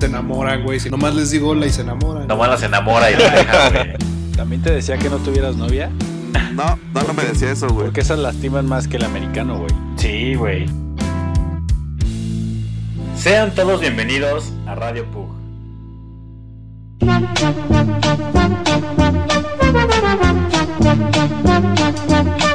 Se enamoran, güey. Si nomás les digo hola y se enamoran. Nomás las enamora y la deja, güey. ¿También te decía que no tuvieras novia? No, no, no me decía eso, güey. Porque esas lastiman más que el americano, güey. Sí, güey. Sean todos bienvenidos a Radio Pug.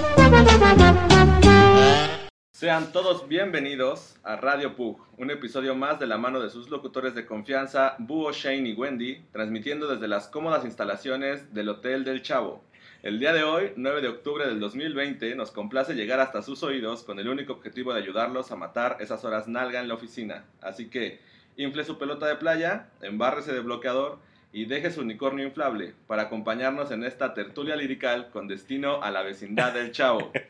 Sean todos bienvenidos a Radio Pug, un episodio más de la mano de sus locutores de confianza, Búho, Shane y Wendy, transmitiendo desde las cómodas instalaciones del Hotel del Chavo. El día de hoy, 9 de octubre del 2020, nos complace llegar hasta sus oídos con el único objetivo de ayudarlos a matar esas horas nalga en la oficina. Así que, infle su pelota de playa, embárrese de bloqueador y deje su unicornio inflable para acompañarnos en esta tertulia lirical con destino a la vecindad del Chavo.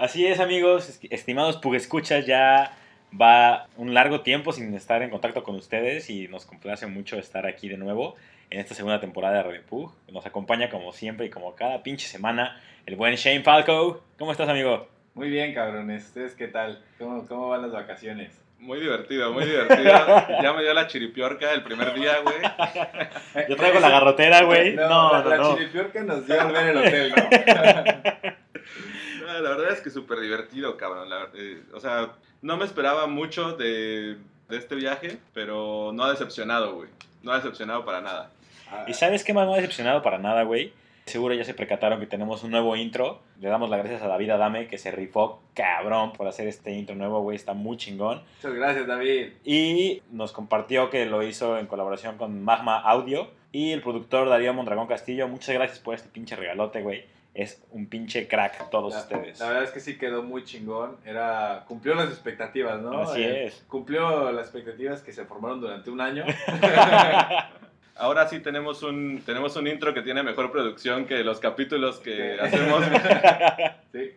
Así es, amigos, estimados Pugescuchas, ya va un largo tiempo sin estar en contacto con ustedes y nos complace mucho estar aquí de nuevo en esta segunda temporada de Radio Pug. Nos acompaña como siempre y como cada pinche semana el buen Shane Falco. ¿Cómo estás, amigo? Muy bien, cabrones. ¿Ustedes qué tal? ¿Cómo, cómo van las vacaciones? Muy divertido, muy divertido. Ya me dio la chiripiorca el primer día, güey. Yo traigo la garrotera, güey. No, No, la, no, la no. chiripiorca nos dio ver el hotel, ¿no? La verdad es que súper divertido, cabrón. La- eh, o sea, no me esperaba mucho de, de este viaje, pero no ha decepcionado, güey. No ha decepcionado para nada. ¿Y sabes qué más no ha decepcionado para nada, güey? Seguro ya se percataron que tenemos un nuevo intro. Le damos las gracias a David Adame que se rifó cabrón por hacer este intro nuevo, güey. Está muy chingón. Muchas gracias, David. Y nos compartió que lo hizo en colaboración con Magma Audio. Y el productor Darío Mondragón Castillo. Muchas gracias por este pinche regalote, güey. Es un pinche crack todos La, ustedes. la verdad es que sí quedó muy chingón. Era, cumplió las expectativas, ¿no? Así Eh, es. Cumplió las expectativas que se formaron durante un año. Ahora sí tenemos un, tenemos un intro que tiene mejor producción que los capítulos que Sí. hacemos. Sí.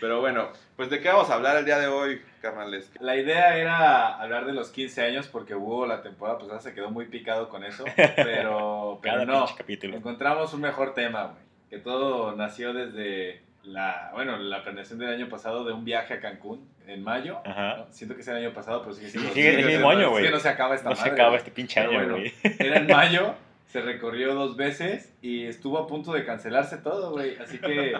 Pero bueno, pues ¿de qué vamos a hablar el día de hoy, carnales? La idea era hablar de los 15 años porque hubo la temporada pasada se quedó muy picado con eso, pero, pero Cada no. capítulo. Encontramos un mejor tema, güey. Que todo nació desde la, bueno, la planeación del año pasado de un viaje a Cancún en mayo. Ajá. ¿no? Siento que es el año pasado, pero sigue siendo. Sigue el mismo año, güey. que no se acaba esta No se madre, acaba güey. este pinche año, bueno, güey. Era en mayo, se recorrió dos veces y estuvo a punto de cancelarse todo, güey. Así que,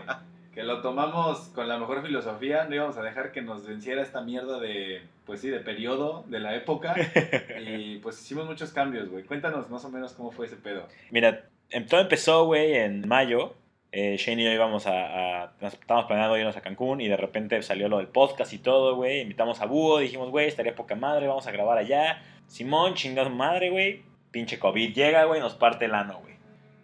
que lo tomamos con la mejor filosofía. No íbamos a dejar que nos venciera esta mierda de, pues sí, de periodo de la época. Y pues hicimos muchos cambios, güey. Cuéntanos más o menos cómo fue ese pedo. Mira, em- todo empezó, güey, en mayo. Eh, Shane y yo íbamos a, a- Estábamos planeando irnos a Cancún y de repente salió lo del podcast y todo, güey. Invitamos a Búho, dijimos, güey, estaría poca madre, vamos a grabar allá. Simón, chingada madre, güey. Pinche COVID llega, güey, nos parte el ano, güey.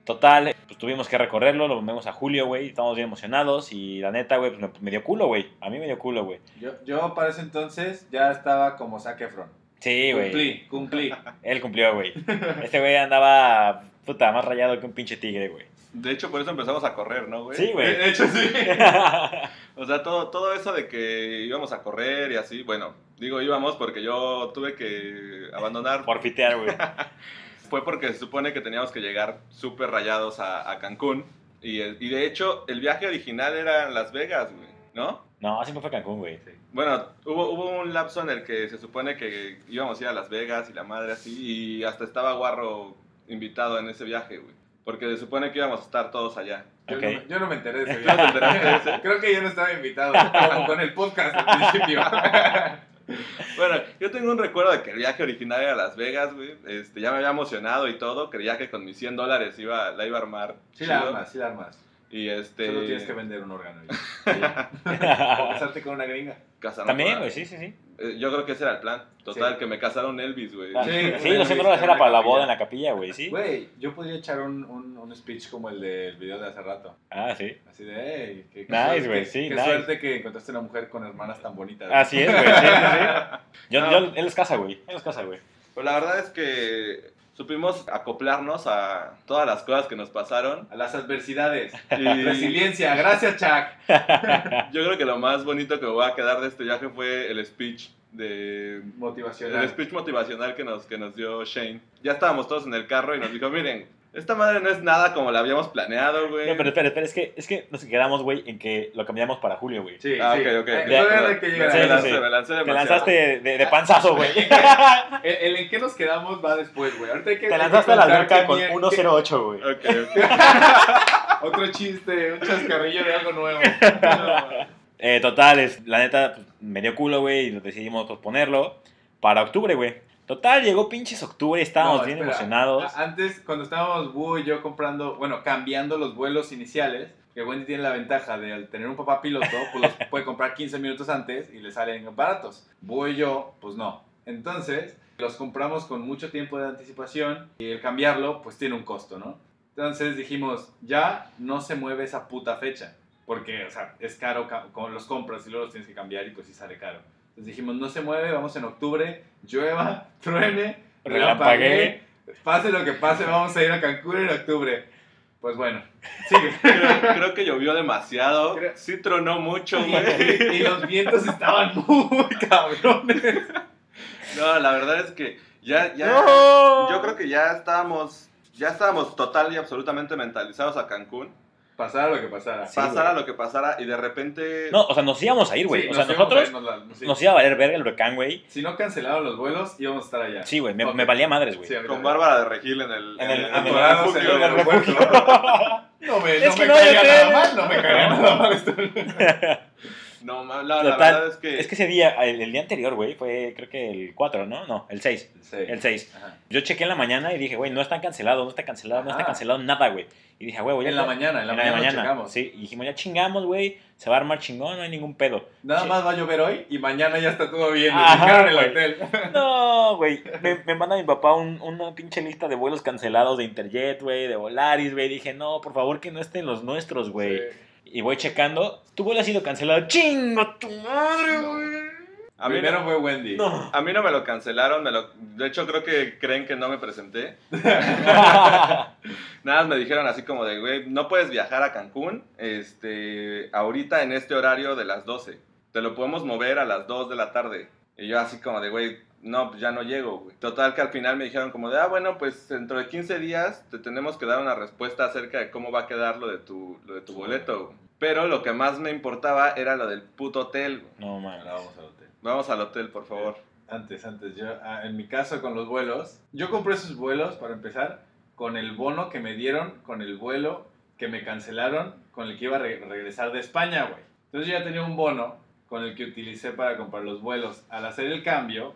Total, pues tuvimos que recorrerlo, lo vemos a Julio, güey. Estamos bien emocionados y la neta, güey, pues me, me dio culo, güey. A mí me dio culo, güey. Yo, yo para ese entonces ya estaba como Zac Efron. Sí, güey. Cumplí, cumplí. Él cumplió, güey. Este güey andaba, puta, más rayado que un pinche tigre, güey. De hecho, por eso empezamos a correr, ¿no, güey? Sí, güey. De hecho, sí. O sea, todo, todo eso de que íbamos a correr y así, bueno, digo íbamos porque yo tuve que abandonar. Forfitear, güey. Fue porque se supone que teníamos que llegar súper rayados a, a Cancún. Y, el- y de hecho, el viaje original era en Las Vegas, güey, ¿no? No, siempre fue Cancún, güey. Bueno, hubo, hubo un lapso en el que se supone que íbamos a ir a Las Vegas y la madre así, y hasta estaba Guarro invitado en ese viaje, güey. Porque se supone que íbamos a estar todos allá. Yo, no, me- yo no me enteré de ese ¿Tú no te viaje. enteraste de ese? Creo que yo no estaba invitado, como con el podcast al principio. Bueno, yo tengo un recuerdo de que el viaje original era a Las Vegas, güey. Este, ya me había emocionado y todo. Creía que con mis 100 dólares iba, la iba a armar. Sí la chido. armas, sí la armas. Y este. Solo tienes que vender un órgano. O casarte con una gringa. También, güey, sí, sí, sí. Eh, Yo creo que ese era el plan. Total, Sí. que me casaron Elvis, güey. Ah, Sí, sí, una los 100 vez dólares en era una para la boda en la capilla, güey, ¿sí? Güey, yo podría echar un, un, un speech como el del video de hace rato. Ah, sí. Así de, hey, qué, qué Nice, suerte- güey, sí, Qué nice. suerte que encontraste una mujer con hermanas tan bonitas. Así es, güey, sí, sí, sí. Yo, yo, él es casa, güey. Él es casa, güey. Pues la verdad es que supimos acoplarnos a todas las cosas que nos pasaron. A las adversidades. Y Resiliencia. Gracias, Chuck. yo creo que lo más bonito que me voy a quedar de este viaje fue el speech de el Motivacional. speech motivacional que nos, que nos dio Shane. Ya estábamos todos en el carro y nos dijo, miren, esta madre no es nada como la habíamos planeado, güey. No, pero espera, espera, es que, es que nos quedamos, güey, en que lo cambiamos para julio, güey. Sí, Ah, sí. ok, ok. Eh, Ya, todavía no perdón. hay que llegar Sí, me a sí, lancé, sí. me lancé Te lanzaste de, panzazo, güey. El, el en qué nos quedamos va después, güey. Ahorita hay que. Te lanzaste a la alberca con mier- 1.08, güey. Ok, ok. Otro chiste, un chascarrillo de algo nuevo. Eh, total, es, la neta, pues, me dio culo, güey, y decidimos posponerlo para octubre, güey. Total, llegó pinches octubre y estábamos No, bien espera. emocionados. Antes, cuando estábamos Búho y yo comprando, bueno, cambiando los vuelos iniciales, que Wendy tiene la ventaja de al tener un papá piloto, pues los puede comprar 15 minutos antes y le salen baratos. Búho y yo, pues no. Entonces, los compramos con mucho tiempo de anticipación y el cambiarlo, pues tiene un costo, ¿no? Entonces dijimos, ya no se mueve esa puta fecha. Porque, o sea, es caro, los compras y luego los tienes que cambiar y pues sí sale caro. Entonces dijimos, no se mueve, vamos en octubre, llueva, truene, Relampaguee. Pase lo que pase, vamos a ir a Cancún en octubre. Pues bueno, sigue. Creo, creo que llovió demasiado. Creo- Sí tronó mucho, güey. y los vientos estaban muy cabrones. No, la verdad es que ya, ya. ¡No! Yo creo que ya estábamos. Ya estábamos total y absolutamente mentalizados a Cancún. Pasara lo que pasara. Sí, pasara güey. lo que pasara y de repente. No, o sea, nos íbamos a ir, güey. Sí, o sea, nos nosotros irnos la- sí. nos iba a valer verga el huracán, güey. Si no cancelaron los vuelos, íbamos a estar allá. Sí, güey, me, Ok. me valía madres, güey. Con Bárbara de Regil en el. En el- en el en refugio. el en el refugio. No me, Es no que me no nada mal, no me caería nada mal No, ma- la, la Total, verdad es que. Es que ese día, el, el día anterior, güey, fue creo que el 4, ¿no? No, el 6. El 6. Ajá. Yo chequé en la mañana y dije, güey, no están cancelados, no está cancelado, no está cancelado nada, güey. Y dije, güey, voy a En la mañana, en la mañana, lo checamos. Sí, y dijimos, ya chingamos, güey, se va a armar chingón, no hay ningún pedo. Nada Sí. más va a llover hoy y mañana ya está todo bien. Ajá, el güey. hotel. No, güey, me, me manda mi papá un- una pinche lista de vuelos cancelados de Interjet, güey, de Volaris, güey. Dije, no, por favor que no estén los nuestros, güey. Sí. Y voy checando, tu vuelo ha sido cancelado. ¡Chingo tu madre, güey! A mí, Primero no, fue Wendy. No. a mí no me lo cancelaron. Me lo, de hecho, creo que creen que no me presenté. Nada más me dijeron así como de, güey, no puedes viajar a Cancún este, ahorita en este horario de las 12. Te lo podemos mover a las 2 de la tarde. Y yo así como de, güey, no, pues ya no llego, güey. Total que al final me dijeron como de, ah, bueno, pues dentro de 15 días te tenemos que dar una respuesta acerca de cómo va a quedar lo de tu, lo de tu boleto. güey. Pero lo que más me importaba era lo del puto hotel. güey. No, man. Ahora vamos al hotel. Vamos al hotel, por favor. Antes, antes, yo, ah, en mi caso con los vuelos, yo compré esos vuelos para empezar con el bono que me dieron, con el vuelo que me cancelaron, con el que iba a re- regresar de España, güey. Entonces yo ya tenía un bono con el que utilicé para comprar los vuelos. Al hacer el cambio,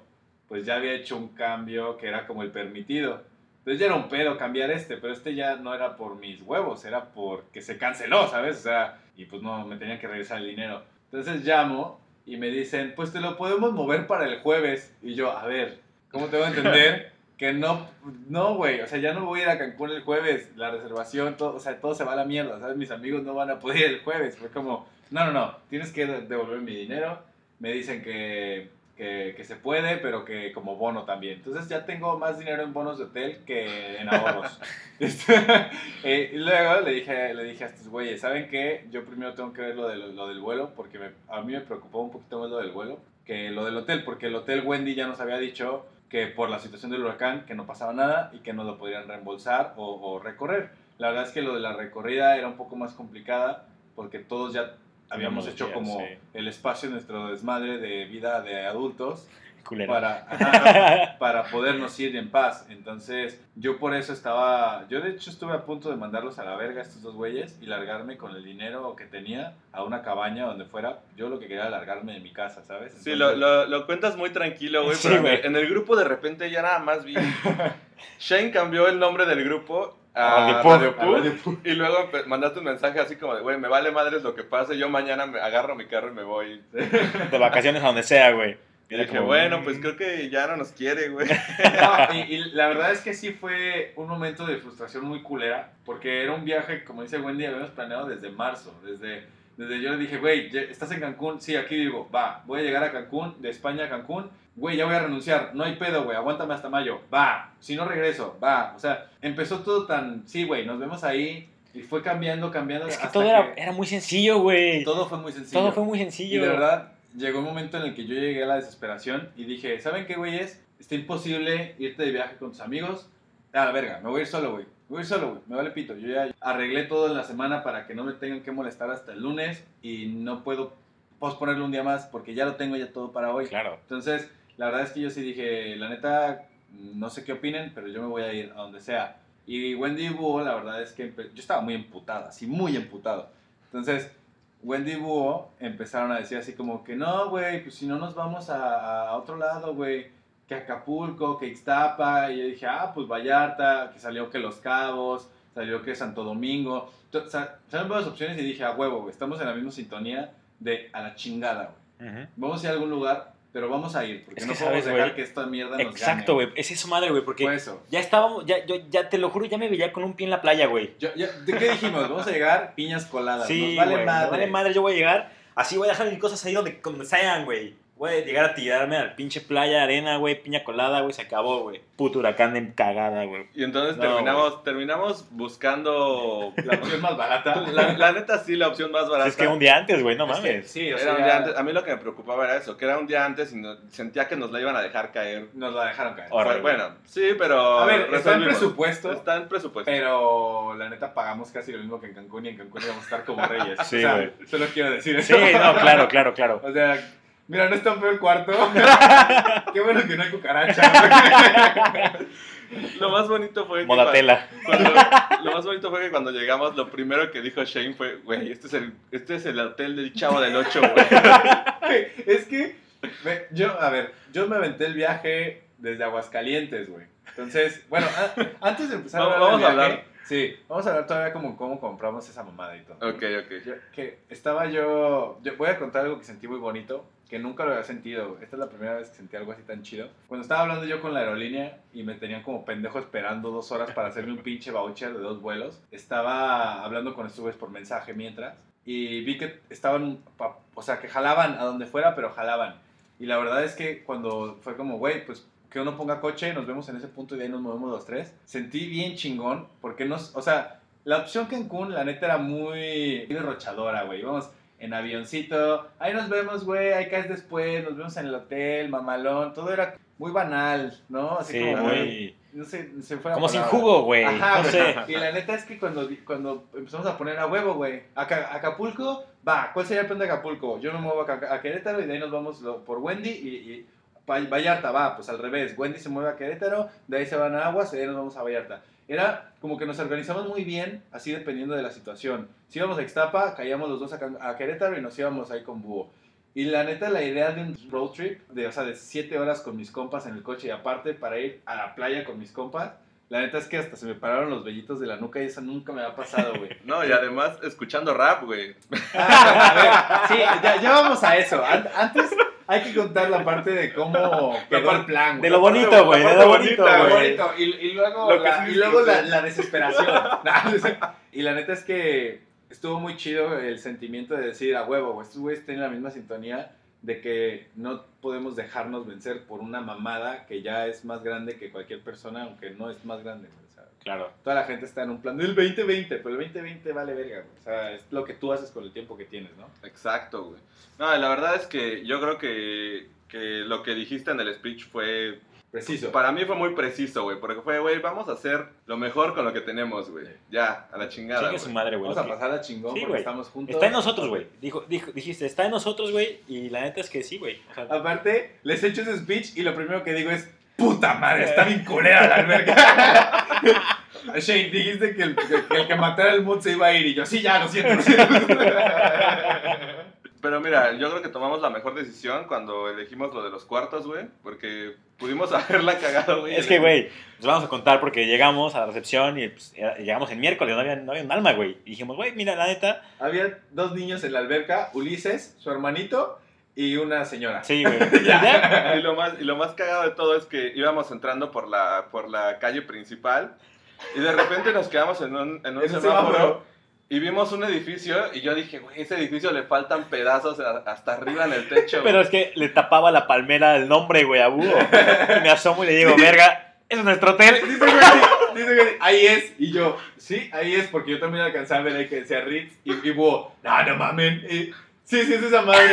pues ya había hecho un cambio que era como el permitido. Entonces ya era un pedo cambiar este, pero este ya no era por mis huevos, era porque se canceló, ¿sabes? O sea, y pues no, me tenían que regresar el dinero. Entonces llamo y me dicen, pues te lo podemos mover para el jueves. Y yo, a ver, ¿cómo te voy a entender? que no, no, güey, o sea, ya no voy a ir a Cancún el jueves, la reservación, todo, o sea, todo se va a la mierda, ¿sabes? Mis amigos no van a poder ir el jueves. Fue como, no, no, no, tienes que de- devolver mi dinero. Me dicen que, que, que se puede, pero que como bono también. Entonces ya tengo más dinero en bonos de hotel que en ahorros. Eh, y luego le dije, le dije a estos güeyes, ¿saben qué? Yo primero tengo que ver lo, de, lo del vuelo, porque me- a mí me preocupó un poquito más lo del vuelo que lo del hotel, porque el hotel Wendy ya nos había dicho que por la situación del huracán, que no pasaba nada y que nos lo podrían reembolsar o, o recorrer. La verdad es que lo de la recorrida era un poco más complicada, porque todos ya habíamos Habíamos hecho como sí. el espacio de nuestro desmadre de vida de adultos Culero. para, ajá, para podernos ir en paz. Entonces, yo por eso estaba. Yo de hecho estuve a punto de mandarlos a la verga estos dos güeyes y largarme con el dinero que tenía a una cabaña donde fuera. Yo lo que quería era largarme de mi casa, ¿sabes? Sí, lo, lo, lo cuentas muy tranquilo, güey, Sí, pero güey. en el grupo de repente ya nada más vi. Shane cambió el nombre del grupo a Radio A Pug. y luego mandaste un mensaje así como de, güey, me vale madres lo que pase, yo mañana me agarro mi carro y me voy. De vacaciones a donde sea, güey. Y dije, como, bueno, mm. pues creo que ya no nos quiere, güey. No, y, y la verdad es que sí fue un momento de frustración muy culera, porque era un viaje, como dice Wendy, habíamos planeado desde marzo, desde Desde yo le dije, güey, ¿estás en Cancún? Sí, aquí vivo. Va, voy a llegar a Cancún, de España a Cancún. Güey, ya voy a renunciar. No hay pedo, güey. Aguántame hasta mayo. Va. Si no regreso, va. O sea, empezó todo tan. Sí, güey, nos vemos ahí. Y fue cambiando, cambiando. Es que hasta todo era, era muy sencillo, güey. Todo, todo fue muy sencillo. fue muy Y sencillo. de verdad, llegó un momento en el que yo llegué a la desesperación y dije, ¿saben qué, güeyes? Está imposible irte de viaje con tus amigos. A la verga, me voy a ir solo, güey. Me voy a ir solo, güey. Me vale pito. Yo ya arreglé todo en la semana para que no me tengan que molestar hasta el lunes y no puedo posponerlo un día más porque ya lo tengo ya todo para hoy. Claro. Entonces, la verdad es que yo sí dije, la neta, no sé qué opinen, pero yo me voy a ir a donde sea. Y Wendy Búho, la verdad es que yo estaba muy emputada, así muy emputado. Entonces, Wendy y Búho empezaron a decir así como que no, güey, pues si no nos vamos a, a otro lado, güey, que Acapulco, que Ixtapa. Y yo dije, ah, pues Vallarta, que salió que Los Cabos, salió que Santo Domingo. To- sa- Salieron varias opciones y dije, a huevo, güey, estamos en la misma sintonía de a la chingada, güey. Vamos a ir a algún lugar, pero vamos a ir, porque Es no podemos dejar que esta mierda nos Exacto, güey. Es eso madre, güey, porque eso. ya estábamos, ya, yo, ya te lo juro, ya me veía con un pie en la playa, güey. ¿De qué dijimos? Vamos a llegar piñas coladas. Sí, nos vale me madre. vale madre, yo voy a llegar, así voy a dejar mis cosas ahí donde, donde sean, güey. A llegar a tirarme al pinche playa, arena, güey, piña colada, güey, se acabó, güey. Puto huracán de cagada, güey. Y entonces No, terminamos, terminamos buscando. La opción más barata. La, la neta, sí, la opción más barata. Es que un día antes, güey, no Es que, mames. sí, o Era sea, un día antes. A mí lo que me preocupaba era eso, que era un día antes y no- sentía que nos la iban a dejar caer. nos la dejaron caer. Horrible. Bueno, sí, pero. A ver, está en presupuesto, Está en presupuesto. pero la neta pagamos casi lo mismo que en Cancún y en Cancún íbamos a estar como reyes. Sí, o sea, güey. solo quiero decir Sí, eso. no, claro, claro, claro. O sea, mira, no es tan feo el cuarto. Qué bueno que no hay cucaracha. Lo más bonito fue que. Modatela. cuando- cuando- lo más bonito fue que cuando llegamos, lo primero que dijo Shane fue: Güey, este, es el- este es el hotel del chavo del 8, güey. es que yo, a ver, yo me aventé el viaje desde Aguascalientes, güey. Entonces, bueno, a- antes de empezar Vamos- a hablar vamos a hablar. Sí, vamos a hablar todavía como cómo compramos esa mamada y todo. Ok, ok. Yo- que estaba yo, yo voy a contar algo que sentí muy bonito, que nunca lo había sentido. Esta es la primera vez que sentí algo así tan chido. Cuando estaba hablando yo con la aerolínea y me tenían como pendejo esperando dos horas para hacerme un pinche voucher de dos vuelos, estaba hablando con estos por mensaje mientras y vi que estaban, o sea, que jalaban a donde fuera, pero jalaban. Y la verdad es que cuando fue como, güey, pues que uno ponga coche, nos vemos en ese punto y de ahí nos movemos los tres, sentí bien chingón, porque nos, o sea, la opción Cancún, la neta, era muy derrochadora, güey. Íbamos en avioncito, ahí nos vemos, güey, ahí caes después, nos vemos en el hotel, mamalón, todo era muy banal, ¿no? Así Sí, como, muy... no sé, se fue Como sin jugo, güey. Ajá, No sé. Y la neta es que cuando, cuando empezamos a poner a huevo, güey, Aca- Acapulco, va, ¿cuál sería el plan de Acapulco? Yo me muevo a, Querétaro y de ahí nos vamos por Wendy y, y Vallarta, va, pues al revés. Wendy se mueve a Querétaro, de ahí se van a Aguas y de ahí nos vamos a Vallarta. Era como que nos organizamos muy bien, así dependiendo de la situación. Si íbamos a Ixtapa, caíamos los dos a, Querétaro y nos íbamos ahí con Búho. Y la neta, la idea de un road trip, de, o sea, de siete horas con mis compas en el coche y aparte para ir a la playa con mis compas, la neta es que hasta se me pararon los vellitos de la nuca y eso nunca me ha pasado, güey. No, y además escuchando rap, güey. Ah, sí, ya, ya vamos a eso. An- Antes hay que contar la parte de cómo quedó el plan, De lo bonito, güey. De lo bonito, güey. Y, y luego, Lo la, sí y luego la, desesperación. y la neta es que estuvo muy chido el sentimiento de decir a huevo, güey, estos güeyes tienen la misma sintonía de que no podemos dejarnos vencer por una mamada que ya es más grande que cualquier persona, aunque no es más grande. güey, Claro. toda la gente está en un plan del 2020, pero el 2020 vale verga, güey. O sea, es lo que tú haces con el tiempo que tienes, ¿no? Exacto, güey. No, la verdad es que yo creo que, que lo que dijiste en el speech fue. Preciso. Para mí fue muy preciso, güey. Porque fue, güey, vamos a hacer lo mejor con lo que tenemos, güey. Ya, a la chingada. Chingue güey. su madre, güey. Vamos a lo que- pasarla chingón Sí, porque estamos juntos. Está en nosotros, güey. Dijo, dijo, dijiste, está en nosotros, güey. Y la neta es que sí, güey. O sea, Aparte, les echo ese speech y lo primero que digo es, puta madre, está bien culera la alberca. Shane, dijiste que el que, que el que matara el mood se iba a ir y yo, sí, ya, lo siento, lo siento. Pero mira, yo creo que tomamos la mejor decisión cuando elegimos lo de los cuartos, güey. Porque pudimos haberla cagado, güey. es que, güey, nos vamos a contar porque llegamos a la recepción y pues, era- llegamos el miércoles, no había, no había un alma, güey. Y dijimos, güey, mira, la neta, Había dos niños en la alberca, Ulises, su hermanito y una señora. sí, güey. Y ya, Y lo, más, y lo más cagado de todo es que íbamos entrando por la, por la calle principal y de repente nos quedamos en un, en un semáforo. semáforo. Y vimos un edificio y yo dije, güey, ese edificio le faltan pedazos hasta arriba en el techo. Pero güey". es que le tapaba la palmera el nombre, güey, a Búho. Y me asomo y le digo, verga, es nuestro hotel. Dice Wendy, dice ahí es. Y yo, sí, ahí es, porque yo también alcanzaba a ver ahí que decía Ritz. Y, y Búho, no, no mamen. Y, sí, sí, es esa madre,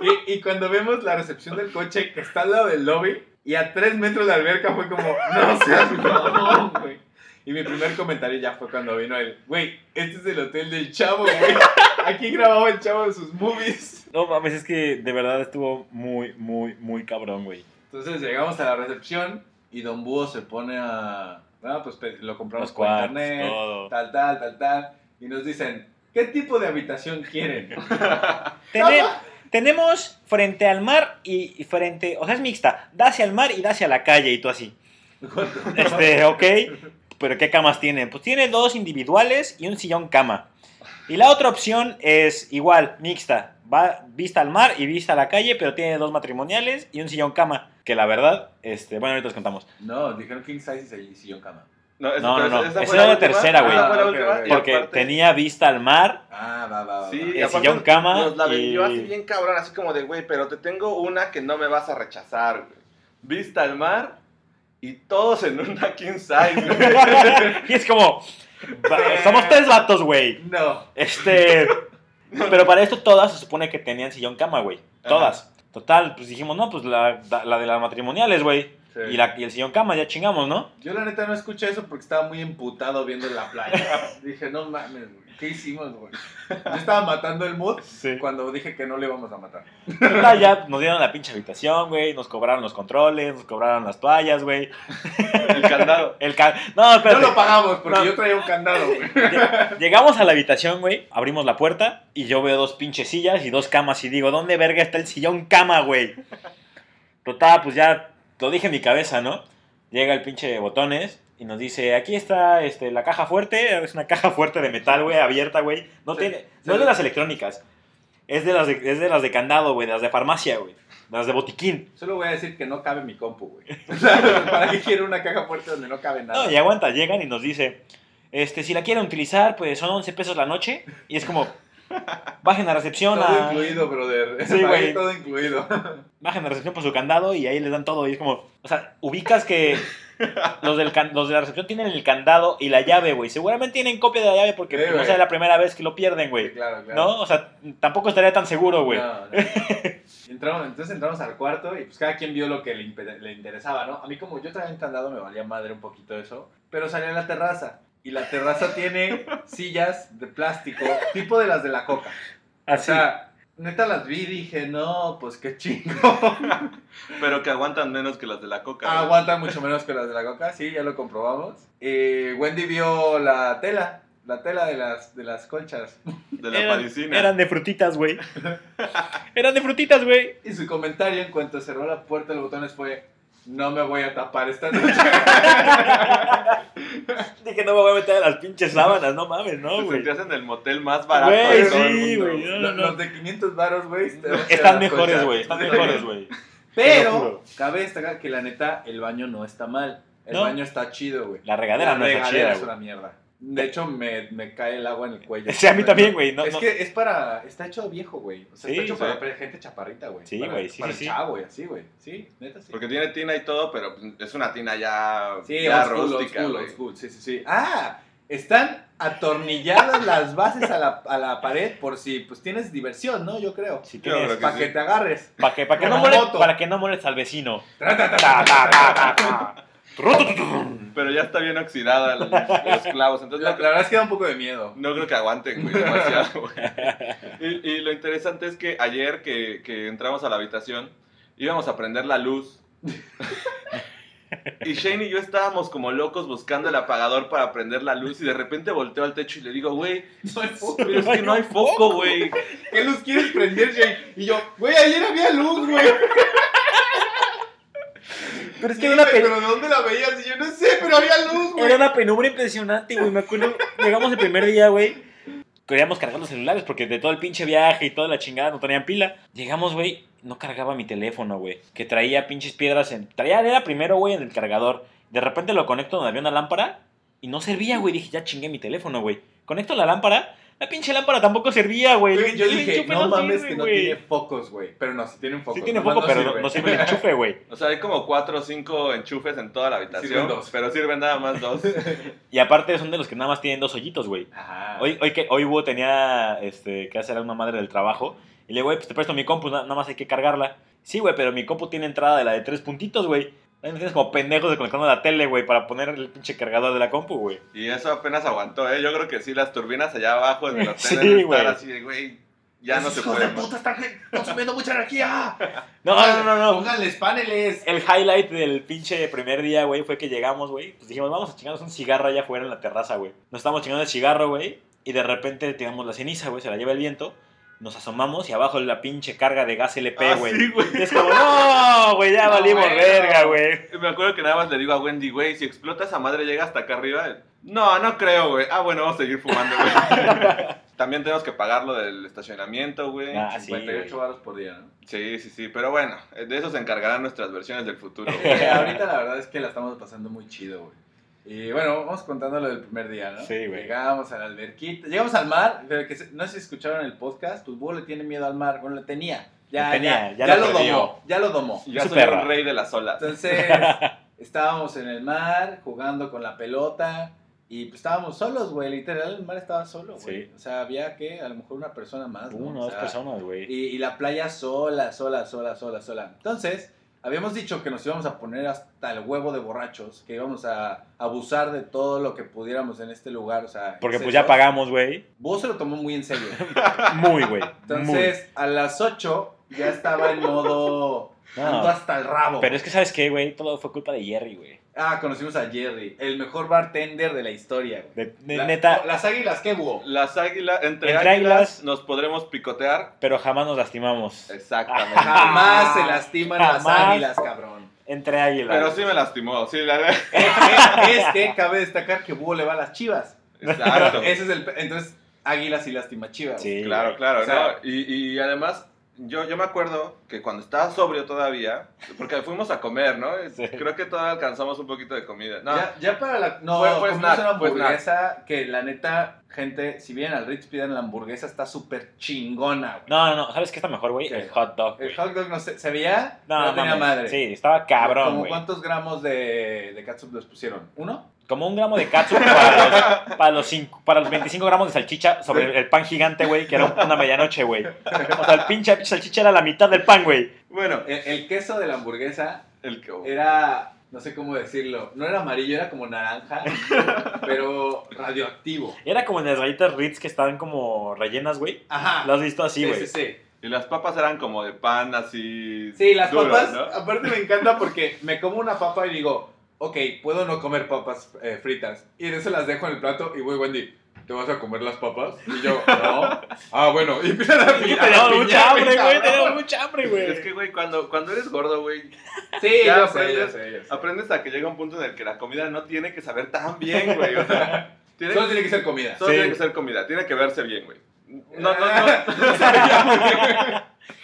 güey. Y, y cuando vemos la recepción del coche que está al lado del lobby y a tres metros de alberca fue como, no seas mamón, güey. Y mi primer comentario ya fue cuando vino el, güey, este es el hotel del chavo, güey. Aquí grababa el chavo de sus movies. No mames, es que de verdad estuvo muy, muy, muy cabrón, güey. Entonces llegamos a la recepción y Don Búho se pone a. No, pues pe- lo compramos Los por cuartos, internet, todo. tal, tal, tal, tal. Y nos dicen, ¿qué tipo de habitación quieren? Tene- tenemos frente al mar y, frente, o sea, es mixta, da hacia el mar y da hacia la calle y tú así. Este, ok, pero ¿qué camas tienen? Pues tiene dos individuales y un sillón cama. Y la otra opción es igual, mixta, va vista al mar y vista a la calle, pero tiene dos matrimoniales y un sillón cama. Que la verdad, este, bueno, ahorita les contamos. No, dijeron king size y sillón cama. No, No, no, esa era la tercera, güey. Ah, Porque aparte- tenía vista al mar. Ah, va, va, va. Sí, va. y El aparte sillón cama Nos la vendió y- así bien cabrón, así como de, güey, pero te tengo una que no me vas a rechazar, güey. Vista al mar y todos en una king size, güey. y es como, somos tres vatos, güey. No. Este. Pero para esto todas se supone que tenían sillón cama, güey. Todas. Total, pues dijimos, no, pues la, la de las matrimoniales, güey. Sí. Y, la, y el sillón cama, ya chingamos, ¿no? Yo la neta no escuché eso porque estaba muy emputado viendo la playa. dije, no mames, ¿qué hicimos, güey? Yo estaba matando el mood Sí. cuando dije que no le íbamos a matar. Total, ya nos dieron la pinche habitación, güey. Nos cobraron los controles, nos cobraron las toallas, güey. El candado. El No, No espérate. lo pagamos porque No. yo traía un candado, güey. Lle- Llegamos a la habitación, güey. Abrimos la puerta y yo veo dos pinches sillas y dos camas y digo, ¿dónde verga está el sillón cama, güey? Total, pues ya lo dije en mi cabeza, ¿no? Llega el pinche botones y nos dice, aquí está este, la caja fuerte. Es una caja fuerte de metal, güey, abierta, güey. No, Sí, tiene, no es de las electrónicas. Es de las de, es de las de candado, güey, de las de farmacia, güey. De las de botiquín. Solo voy a decir que no cabe mi compu, güey. ¿para qué quiero una caja fuerte donde no cabe nada? No, y aguanta, llegan y nos dice, este, si la quieren utilizar, pues son 11 pesos la noche. Y es como, bajen a recepción todo a... incluido, brother. Sí, güey. Todo incluido. bajen a recepción por su candado y ahí les dan todo. Y es como, o sea, ubicas que los, del can- los de la recepción tienen el candado y la llave, güey. Seguramente tienen copia de la llave porque Sí, pues, no sea la primera vez que lo pierden, Sí, güey. claro, claro. ¿No? O sea, tampoco estaría tan seguro, güey. No, no. Entramos, entonces entramos al cuarto y pues cada quien vio lo que le, le interesaba, ¿no? A mí como yo traía un candado me valía madre un poquito eso, pero salí a la terraza y la terraza tiene sillas de plástico, tipo de las de la coca. O Así. sea, neta las vi y dije, no, pues qué chingo. Pero que aguantan menos que las de la coca. güey. Aguantan mucho menos que las de la coca, sí, ya lo comprobamos. Eh, Wendy vio la tela, la tela de las, de las colchas. De la eran, parisina. eran de frutitas, güey. eran de frutitas, güey. Y su comentario en cuanto cerró la puerta de los botones fue, no me voy a tapar esta noche. Dije, no me voy a meter a las pinches sábanas, no mames, no, Te güey. sentías en el motel más barato Güey, de todo el mundo. güey, no, Los, no. los de 500 varos, güey. Están mejores, güey. Están mejores, güey. Te. Pero, cabe destacar que la neta, el baño no está mal. El No. baño está chido, güey. La regadera no está regadera chida, es una mierda. De hecho, me, me cae el agua en el cuello. Sí, a mí también, güey. No, es no. que es para. Está hecho viejo, güey. O sea, Sí, está hecho sí. para para gente chaparrita, güey. Sí, güey, sí, Para sí, el sí. chavo, güey, así, güey. Sí, neta, sí. Porque tiene tina y todo, pero es una tina ya, Sí, ya old school, old rústica, school, old school, sí, sí, sí. Ah, están atornilladas las bases a la, a la pared por si pues tienes diversión, ¿no? Yo creo. Si Yo tienes- creo que Para sí. que te agarres. Para que, para que, no Como mole- moto. para que no molestes al vecino. Pero ya está bien oxidada los clavos, entonces La, no, la verdad es que da un poco de miedo. no creo que aguanten, güey, demasiado, güey. Y, y lo interesante es que ayer que, que entramos a la habitación, íbamos a prender la luz. Y Shane y yo estábamos como locos buscando el apagador para prender la luz y de repente volteo al techo y le digo, güey, No hay foco. pero es que no hay foco, güey. ¿Qué luz quieres prender, Jay? Y yo, güey, ayer había luz, güey. Pero es Sí, que era una, pero ¿de dónde la veías? Y yo no sé, pero había luz, güey. era una penumbra impresionante, güey. Me acuerdo, llegamos el primer día, güey. Queríamos cargar los celulares porque de todo el pinche viaje y toda la chingada no tenían pila. Llegamos, güey, no cargaba mi teléfono, güey. Que traía pinches piedras en... Traía, era primero, güey, en el cargador. De repente lo conecto donde había una lámpara y no servía, güey. Dije, ya chingué mi teléfono, güey. Conecto la lámpara, La pinche lámpara tampoco servía, güey. Yo el dije, enchufe no mames sirve, que no güey. tiene focos, güey. Pero no, sí tienen focos. Sí tiene foco, pero no, sirve. no sirve el enchufe, güey. O sea, hay como cuatro o cinco enchufes en toda la habitación. Sirven dos. Pero sirven nada más dos. Y aparte son de los que nada más tienen dos hoyitos, güey. Ajá. Hoy, hoy, que, hoy Hugo tenía este, que hacer a una madre del trabajo. Y le digo, güey, pues te presto mi compu, na- nada más hay que cargarla. Sí, güey, pero mi compu tiene entrada de la de tres puntitos, güey. Ahí me tienes como pendejos de conectando la tele, güey, para poner el pinche cargador de la compu, güey. Y eso apenas aguantó, ¿eh? Yo creo que sí, las turbinas allá abajo del hotel Sí, deben güey. estar así de, güey, ya no se puede de puta están consumiendo mucha energía. No, no, no, no. Pónganles paneles. El highlight del pinche primer día, güey, fue que llegamos, güey. Pues dijimos, vamos a chingarnos un cigarro allá afuera en la terraza, güey. Nos estamos chingando el cigarro, güey. Y de repente tiramos la ceniza, güey, se la lleva el viento. Nos asomamos y abajo la pinche carga de gas LP, Ah, güey. sí, güey. es como, no, güey, ya No, valimos verga, güey. Me acuerdo que nada más le digo a Wendy, güey, si explota esa madre llega hasta acá arriba. No, no creo, güey. Ah, bueno, vamos a seguir fumando, güey. También tenemos que pagar lo del estacionamiento, güey. Ah, sí, 58 güey. baros por día, ¿no? Sí, sí, sí. Pero bueno, de eso se encargarán nuestras versiones del futuro. Eh, ahorita la verdad es que la estamos pasando muy chido, güey. Y bueno, vamos contando lo del primer día, ¿no? Sí, güey. Llegamos a la alberquita, llegamos al mar, pero que se- no sé si escucharon el podcast, pues Búho le tiene miedo al mar, bueno, le tenía. Ya, Le tenía, ya, ya ya lo domó, ya lo domó. Ya soy perra. el rey de las olas. Entonces, estábamos en el mar jugando con la pelota y pues estábamos solos, güey, literal, el mar estaba solo, güey. Sí. O sea, había que a lo mejor una persona más, ¿no? Uno, O dos sea, personas, güey. y, y la playa sola, sola, sola, sola, sola. Entonces, habíamos dicho que nos íbamos a poner hasta el huevo de borrachos, que íbamos a abusar de todo lo que pudiéramos en este lugar, o sea... Porque pues ya pagamos, güey. Vos se lo tomó muy en serio. Muy, güey. Muy. Entonces, a las 8 ya estaba en modo... No. ando hasta el rabo. Pero es que, ¿sabes qué, güey? Todo fue culpa de Jerry, güey. Ah, conocimos a Jerry, el mejor bartender de la historia. güey. De, de La- neta, Las águilas, ¿qué búho? Las águilas, entre, Entre águilas, águilas. nos podremos picotear. pero jamás nos lastimamos. Exactamente. Jamás se lastiman las águilas, cabrón. Entre águilas. Pero sí me lastimó, sí, la es, es que cabe destacar que Búho le va a las chivas. Exacto. Ese es el. pe- Entonces, Águilas y lástima chivas. Sí, Claro, claro, O sea- ¿no? Y, y además, yo, yo me acuerdo que cuando estaba sobrio todavía, porque fuimos a comer, ¿no? Sí. Creo que todavía alcanzamos un poquito de comida. No, Ya, ya para la. No, Fue- fue snack, una fue hamburguesa que la neta, gente, si vienen al Ritz, pidan la hamburguesa, está súper chingona, güey. No, no, no. ¿Sabes qué está mejor, güey? El hot dog. güey. El hot dog no sé, se veía, No, no, tenía mames. madre. Sí, estaba cabrón, ¿Como güey. cuántos gramos de, de catsup les pusieron? ¿Uno? Como un gramo de katsu para los, para los, cinco- para los 25 gramos de salchicha sobre el pan gigante, güey, que era una medianoche, güey. O sea, el pinche salchicha era la mitad del pan, güey. bueno, El, el queso de la hamburguesa el que... era, no sé cómo decirlo, no era amarillo, era como naranja, pero radioactivo. Era como en las rayitas Ritz que estaban como rellenas, güey. Ajá. ¿Lo has visto así, sí, güey? sí, sí. Y las papas eran como de pan así... Sí, las papas, ¿no? aparte me encanta porque me como una papa y digo, ok, puedo no comer papas eh, fritas. Y en eso las dejo en el plato y voy, Wendy, ¿te vas a comer las papas? Y yo, no. Ah, bueno. Y empiezan a piñar, Teníamos a mucha hambre, güey. mucha hambre, güey. Es que, güey, cuando, cuando eres gordo, güey, Sí, Ya yo sé, aprendes- yo sé, yo sé. aprendes a que llega un punto en el que la comida no tiene que saber tan bien, güey. O sea, tiene, Solo tiene que ser comida. solo Sí. tiene que ser comida, tiene que verse bien, güey. No, no, no.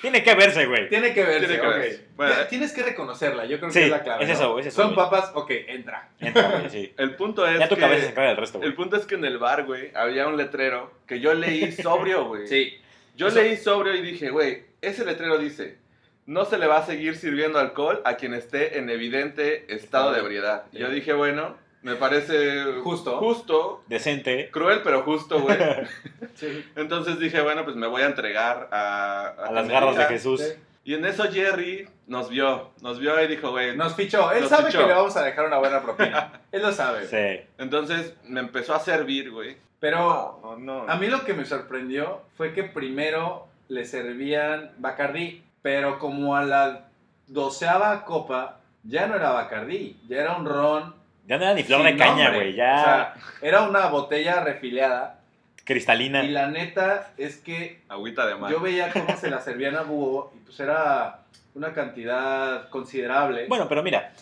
Tiene que verse, güey. Tiene que verse, Tiene que ok. verse. Bueno, Ya, Tienes que reconocerla, yo creo Sí, que es la clave. es ¿no? eso, es eso, Son güey. papas, ok, entra. Entra, güey, sí. el punto es Ya tu que... cabeza se encarga del resto, güey. El punto es que en el bar, güey, había un letrero que yo leí sobrio, güey. Sí. Yo Eso- leí sobrio y dije, güey, ese letrero dice, no se le va a seguir sirviendo alcohol a quien esté en evidente estado de ebriedad. Yo dije, bueno, me parece Justo. justo, Decente. cruel, pero justo, güey. Sí. Entonces dije, bueno, pues me voy a entregar a... A las garras de. Jesús. Sí. Y en eso Jerry nos vio, nos vio y dijo, güey, Nos fichó. Él Nos sabe fichó. que le vamos a dejar una buena propina. Él lo sabe. Sí. entonces me empezó a servir, güey. Pero No, no. a mí lo que me sorprendió fue que primero le servían Bacardí, pero como a la doceava copa ya no era Bacardí, ya era un ron. Ya no era ni flor sin de caña, güey. Ya O sea, era una botella refiliada. cristalina. Y la neta es que Agüita de mar. yo veía cómo se la servían a búho y pues era una cantidad considerable. Bueno, pero mira,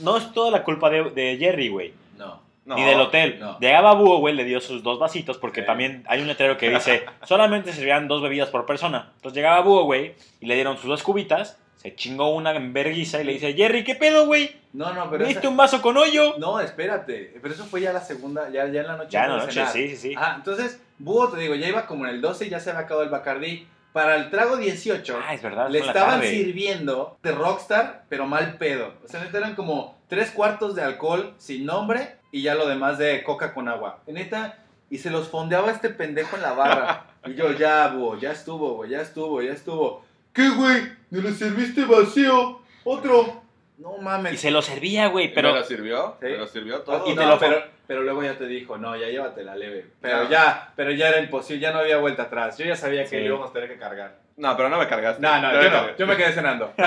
no es toda la culpa de, de Jerry, güey. no. No. Ni del hotel. no. Llegaba Búho, güey, le dio sus dos vasitos porque Sí. también hay un letrero que dice solamente servían dos bebidas por persona. Entonces llegaba Búho, güey, y le dieron sus dos cubitas, se chingó una en verguiza y le dice, Jerry, ¿qué pedo, güey? No, no, ¿Me pero diste esa- un vaso con hoyo? No, espérate, pero eso fue ya la segunda, ya, ya en la noche. Ya en la noche, cenar. sí, sí, sí. Ajá, entonces Búho, te digo, ya iba como en el 12 y ya se había acabado el Bacardí. Para el trago 18, Ah, es verdad. le en estaban sirviendo de Rockstar, pero mal pedo. O sea, neta eran como tres cuartos de alcohol sin nombre y ya lo demás de coca con agua. Neta, y se los fondeaba este pendejo en la barra. Y yo, ya, búho, ya estuvo, güey, ya estuvo, ya estuvo. ¿Qué, güey? ¿Me lo serviste vacío? Otro. No mames. Y se lo servía, güey, ¿Pero pero... me lo sirvió? Sí. ¿Me lo sirvió todo? Y te lo- pero, pero luego ya te dijo, no, ya llévatela leve. Pero No. ya, pero ya era imposible, ya no había vuelta atrás. Yo ya sabía que Sí. le íbamos a tener que cargar. No, pero no me cargaste. No, no, yo no, cargué. yo me quedé cenando.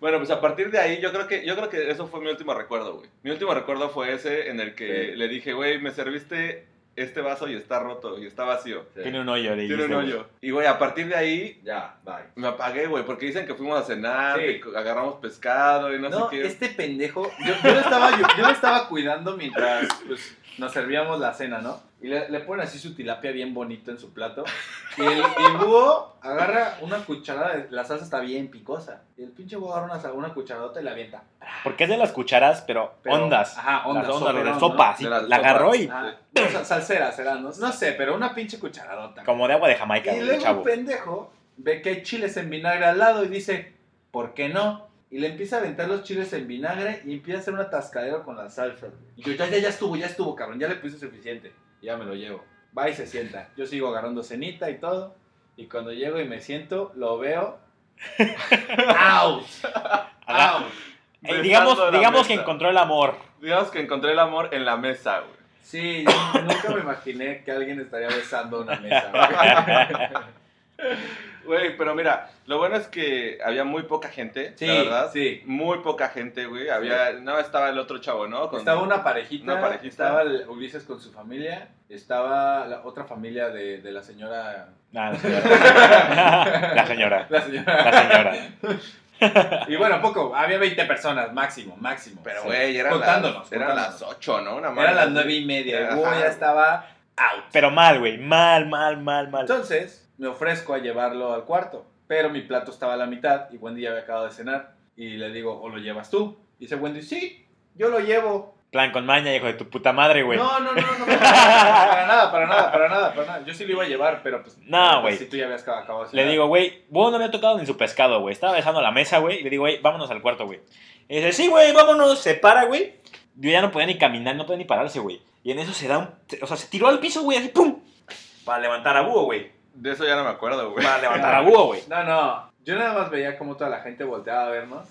Bueno, pues a partir de ahí, yo creo que yo creo que eso fue mi último recuerdo, güey. Mi último recuerdo fue ese en el que Sí. le dije, güey, me serviste este vaso y está roto y está vacío. Tiene un hoyo, le Tiene un hoyo. Y, güey, a partir de ahí Ya, bye. me apagué, güey, porque dicen que fuimos a cenar, Sí. que agarramos pescado y no, No, sé qué. este pendejo, yo, yo lo estaba, yo, yo lo estaba cuidando mientras pues, nos servíamos la cena, ¿no? Y le, le ponen así su tilapia bien bonito en su plato. Y el y búho agarra una cucharada, de, la salsa está bien picosa. Y el pinche búho agarra una, una cucharadota y la avienta. Porque es de las cucharas, pero, Pero- ondas. Ajá, ondas. Las ondas de sopa, ¿no? así. De La agarró y Ah, no, salsera será, no, no sé, pero una pinche cucharadota. como de agua de Jamaica, Y luego chavo. el pendejo ve que hay chiles en vinagre al lado y dice, ¿por qué no? Y le empieza a aventar los chiles en vinagre y empieza a hacer un atascadero con la salsa. Y yo, ya, ya, ya estuvo, ya estuvo, cabrón, ya le puse suficiente. Ya me lo llevo. Va y se sienta. Yo sigo agarrando cenita y todo. Y cuando llego y me siento, lo veo. ¡Out! ¡Out! Eh, digamos digamos que encontró el amor. Digamos que encontré el amor en la mesa, güey. Sí, yo nunca me imaginé que alguien estaría besando una mesa. güey. Pero mira, lo bueno es que había muy poca gente, Sí, la verdad. sí. Muy poca gente, güey. Había, no estaba el otro chavo, ¿no? Con- Estaba una parejita, Una parejita. estaba el Ulises con su familia, estaba la otra familia de, de la señora... Nah, la señora. la señora. La señora. La señora. Y bueno, poco, había 20 personas, máximo, máximo. Pero, Sí. güey, eran, Contándonos, las, eran contándonos. las 8, ¿no? Una Eran las así. nueve y media, el ya estaba out. Pero mal, güey. Mal, mal, mal, mal. Entonces, me ofrezco a llevarlo al cuarto, pero mi plato estaba a la mitad y Wendy ya había acabado de cenar. Y le digo, ¿o lo llevas tú? Y dice Wendy, sí, yo lo llevo. Plan con maña, hijo de tu puta madre, güey. No, no, no, no, para nada, para nada, para nada, para nada, para nada. Yo sí lo iba a llevar, pero pues. No, güey. Si tú ya habías acabado de Le digo, güey, vos no me ha tocado ni su pescado, güey. Estaba besando la mesa, güey. Y le digo, güey, vámonos al cuarto, güey. Y dice, sí, güey, vámonos. Se para, güey. Yo ya no podía ni caminar, no podía ni pararse, güey. Y en eso se da un. O sea, se tiró al piso, güey, así, ¡pum! Para levantar a búho, güey. De eso ya no me acuerdo, güey. Para levantar a búho, güey. No, no. Yo nada más veía como toda la gente volteaba a vernos.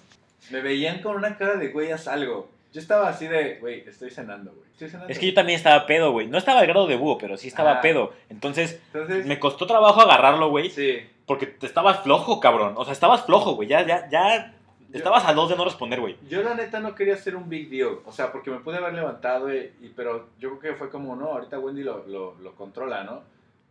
Me veían con una cara de, güey, haz algo. Yo estaba así de, güey, estoy cenando, güey. Estoy cenando. Es que yo también estaba pedo, güey. No estaba al grado de búho, pero sí estaba Ah. pedo. Entonces, Entonces, me costó trabajo agarrarlo, güey. sí. Porque te estabas flojo, cabrón. O sea, estabas flojo, güey. Ya, ya, ya. Estabas a dos de no responder, güey. Yo la neta no quería hacer un big deal, o sea, porque me pude haber levantado, y, y- pero yo creo que fue como, no, ahorita Wendy lo, lo, lo controla, ¿no?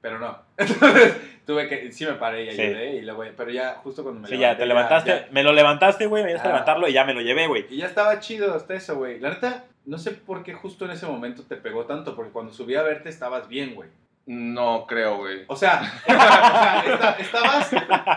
Pero no. Entonces tuve que, sí me paré y Sí. ayudé, y luego, pero ya justo cuando me Sí, ya, levanté, te levantaste. ya- Me lo levantaste, güey. Me ayudaste a Ah. levantarlo y ya me lo llevé, güey. y ya estaba chido hasta eso, güey. La neta, no sé por qué justo en ese momento te pegó tanto, porque cuando subí a verte estabas bien, güey. No creo, güey. O sea, o sea, esta- estabas,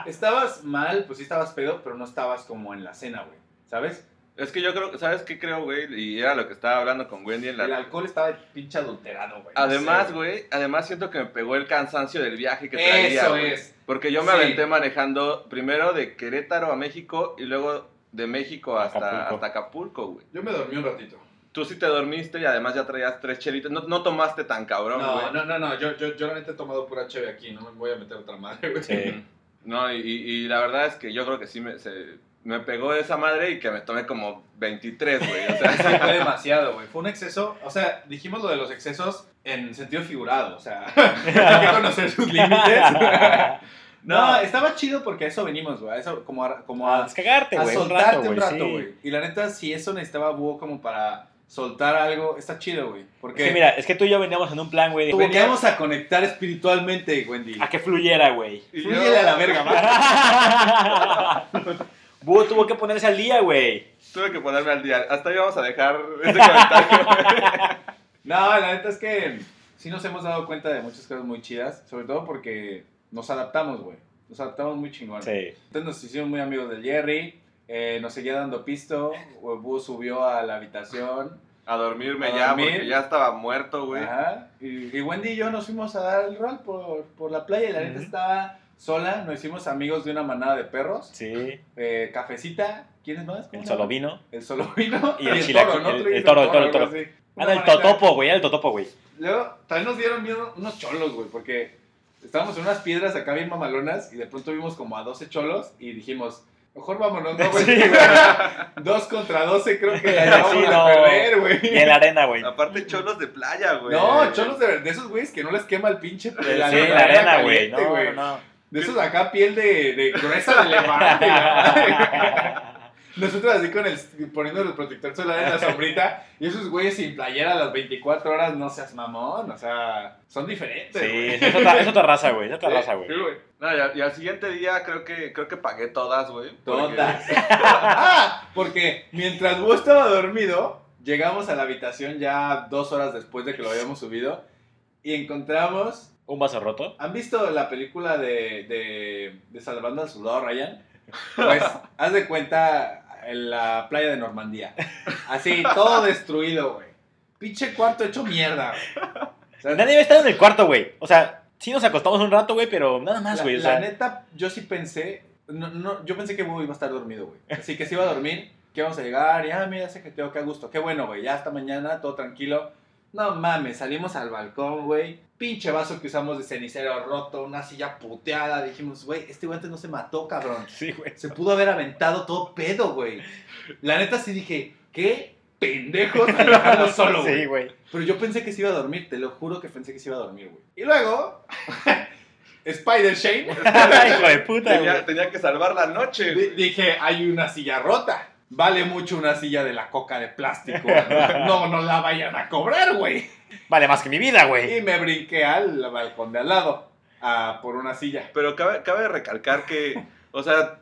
estabas mal, pues sí estabas pedo, pero no estabas como en la cena, güey, ¿sabes? Es que yo creo, ¿sabes qué creo, güey? Y era lo que estaba hablando con Wendy en la... El alcohol estaba pinche adulterado, güey. no Además, sé, güey, además siento que me pegó el cansancio del viaje que traía, Eso güey. es. Porque yo me Sí. aventé manejando primero de Querétaro a México y luego de México hasta Acapulco. hasta Acapulco, güey. Yo me dormí un ratito. Tú sí te dormiste y además ya traías tres chelitas. No, no tomaste tan cabrón, No, güey. no, no, no. Yo, yo, yo la neta he tomado pura cheve aquí. No me voy a meter otra madre, güey. Sí. No, y, y- y la verdad es que yo creo que sí me, se- me pegó esa madre y que me tomé como 23, güey. O sea, Sí, fue demasiado, güey. Fue un exceso. O sea, dijimos lo de los excesos en sentido figurado. O sea, hay que conocer sus límites. No, estaba chido porque a eso venimos, güey. A eso, como a, como A a, descagarte, a güey. Un soltarte rato, un güey. rato, sí. güey. Y la neta, si eso necesitaba búho como para soltar algo, está chido, güey. Es Porque que mira, es que tú y yo veníamos en un plan, güey. de- veníamos a conectar espiritualmente, Wendy. A que fluyera, güey. Flúyele a la verga, va. Búho tuvo que ponerse al día, güey. Tuve que ponerme al día. Hasta ahí vamos a dejar ese comentario. No, la neta es que sí nos hemos dado cuenta de muchas cosas muy chidas, sobre todo porque nos adaptamos, güey. Nos adaptamos muy chingón. Sí. Entonces nos hicimos muy amigos del Jerry, eh, nos seguía dando pisto, Búho subió a la habitación, A dormirme A ya, dormir. porque ya estaba muerto, güey. Ajá. Y, y Wendy y yo nos fuimos a dar el rol por, por la playa y la neta Ujú. estaba sola. Nos hicimos amigos de una manada de perros. Sí. Eh, cafecita. ¿Quiénes más? ¿Cómo El se solo llama? vino. El solo vino. Y el toro, el- Tú el dices toro, el toro, el toro. Ah, el manada. totopo, güey, era el totopo, güey. Luego, también nos dieron miedo unos cholos, güey, porque estábamos en unas piedras acá bien mamalonas y de pronto vimos como a 12 cholos y dijimos, mejor vámonos, ¿no, güey? Sí, güey. Dos contra 12 creo que ya vamos Sí, a perder, güey. Y en la arena, güey. Aparte, cholos de playa, güey. No, cholos de, de esos güeyes que no les quema el pinche Sí, la arena, güey. No, no. De esos acá piel de, de gruesa de elefante, güey. Nosotros así con el poniendo el protector solar en la sombrita y esos güeyes sin playera a las 24 horas, no seas mamón, o sea, son diferentes. Sí, güey. es otra, es otra raza, güey. Es otra raza, güey. Sí, güey. No, y, al- y al siguiente día creo que, creo que pagué todas, güey. porque- Todas. ah, porque mientras vos estaba dormido, llegamos a la habitación ya dos horas después de que lo habíamos subido y encontramos. Un vaso roto. ¿Han visto la película de, de, de Salvando al Soldado Ryan? Pues, haz de cuenta en la playa de Normandía. Así, todo destruido, güey. Pinche cuarto hecho mierda, güey. O sea, Nadie había estado en el cuarto, güey. O sea, sí nos acostamos un rato, güey, pero nada más, La, güey. La neta, yo sí pensé, no, no, yo pensé que Boo iba a estar dormido, güey. Así que se iba a dormir, que íbamos a llegar, y ah, mira, que tengo que a gusto. Qué bueno, güey, ya hasta mañana, todo tranquilo. No mames, salimos al balcón, güey. Pinche vaso que usamos de cenicero roto, una silla puteada. Dijimos, güey, este güey antes no se mató, cabrón. sí, güey. Se pudo haber aventado todo pedo, güey. La neta sí dije, qué pendejos dejarlo solo, güey. Sí, güey. Pero yo pensé que se iba a dormir, te lo juro que pensé que se iba a dormir, güey. Y luego, Spider Shane, Hijo de puta, Tenía, güey. tenía que salvar la noche. di- dije, hay una silla rota. Vale mucho una silla de la coca de plástico. No, no la vayan a cobrar, güey. Vale más que mi vida, güey. Y me brinqué al balcón de al lado a por una silla. Pero cabe, cabe recalcar que, o sea,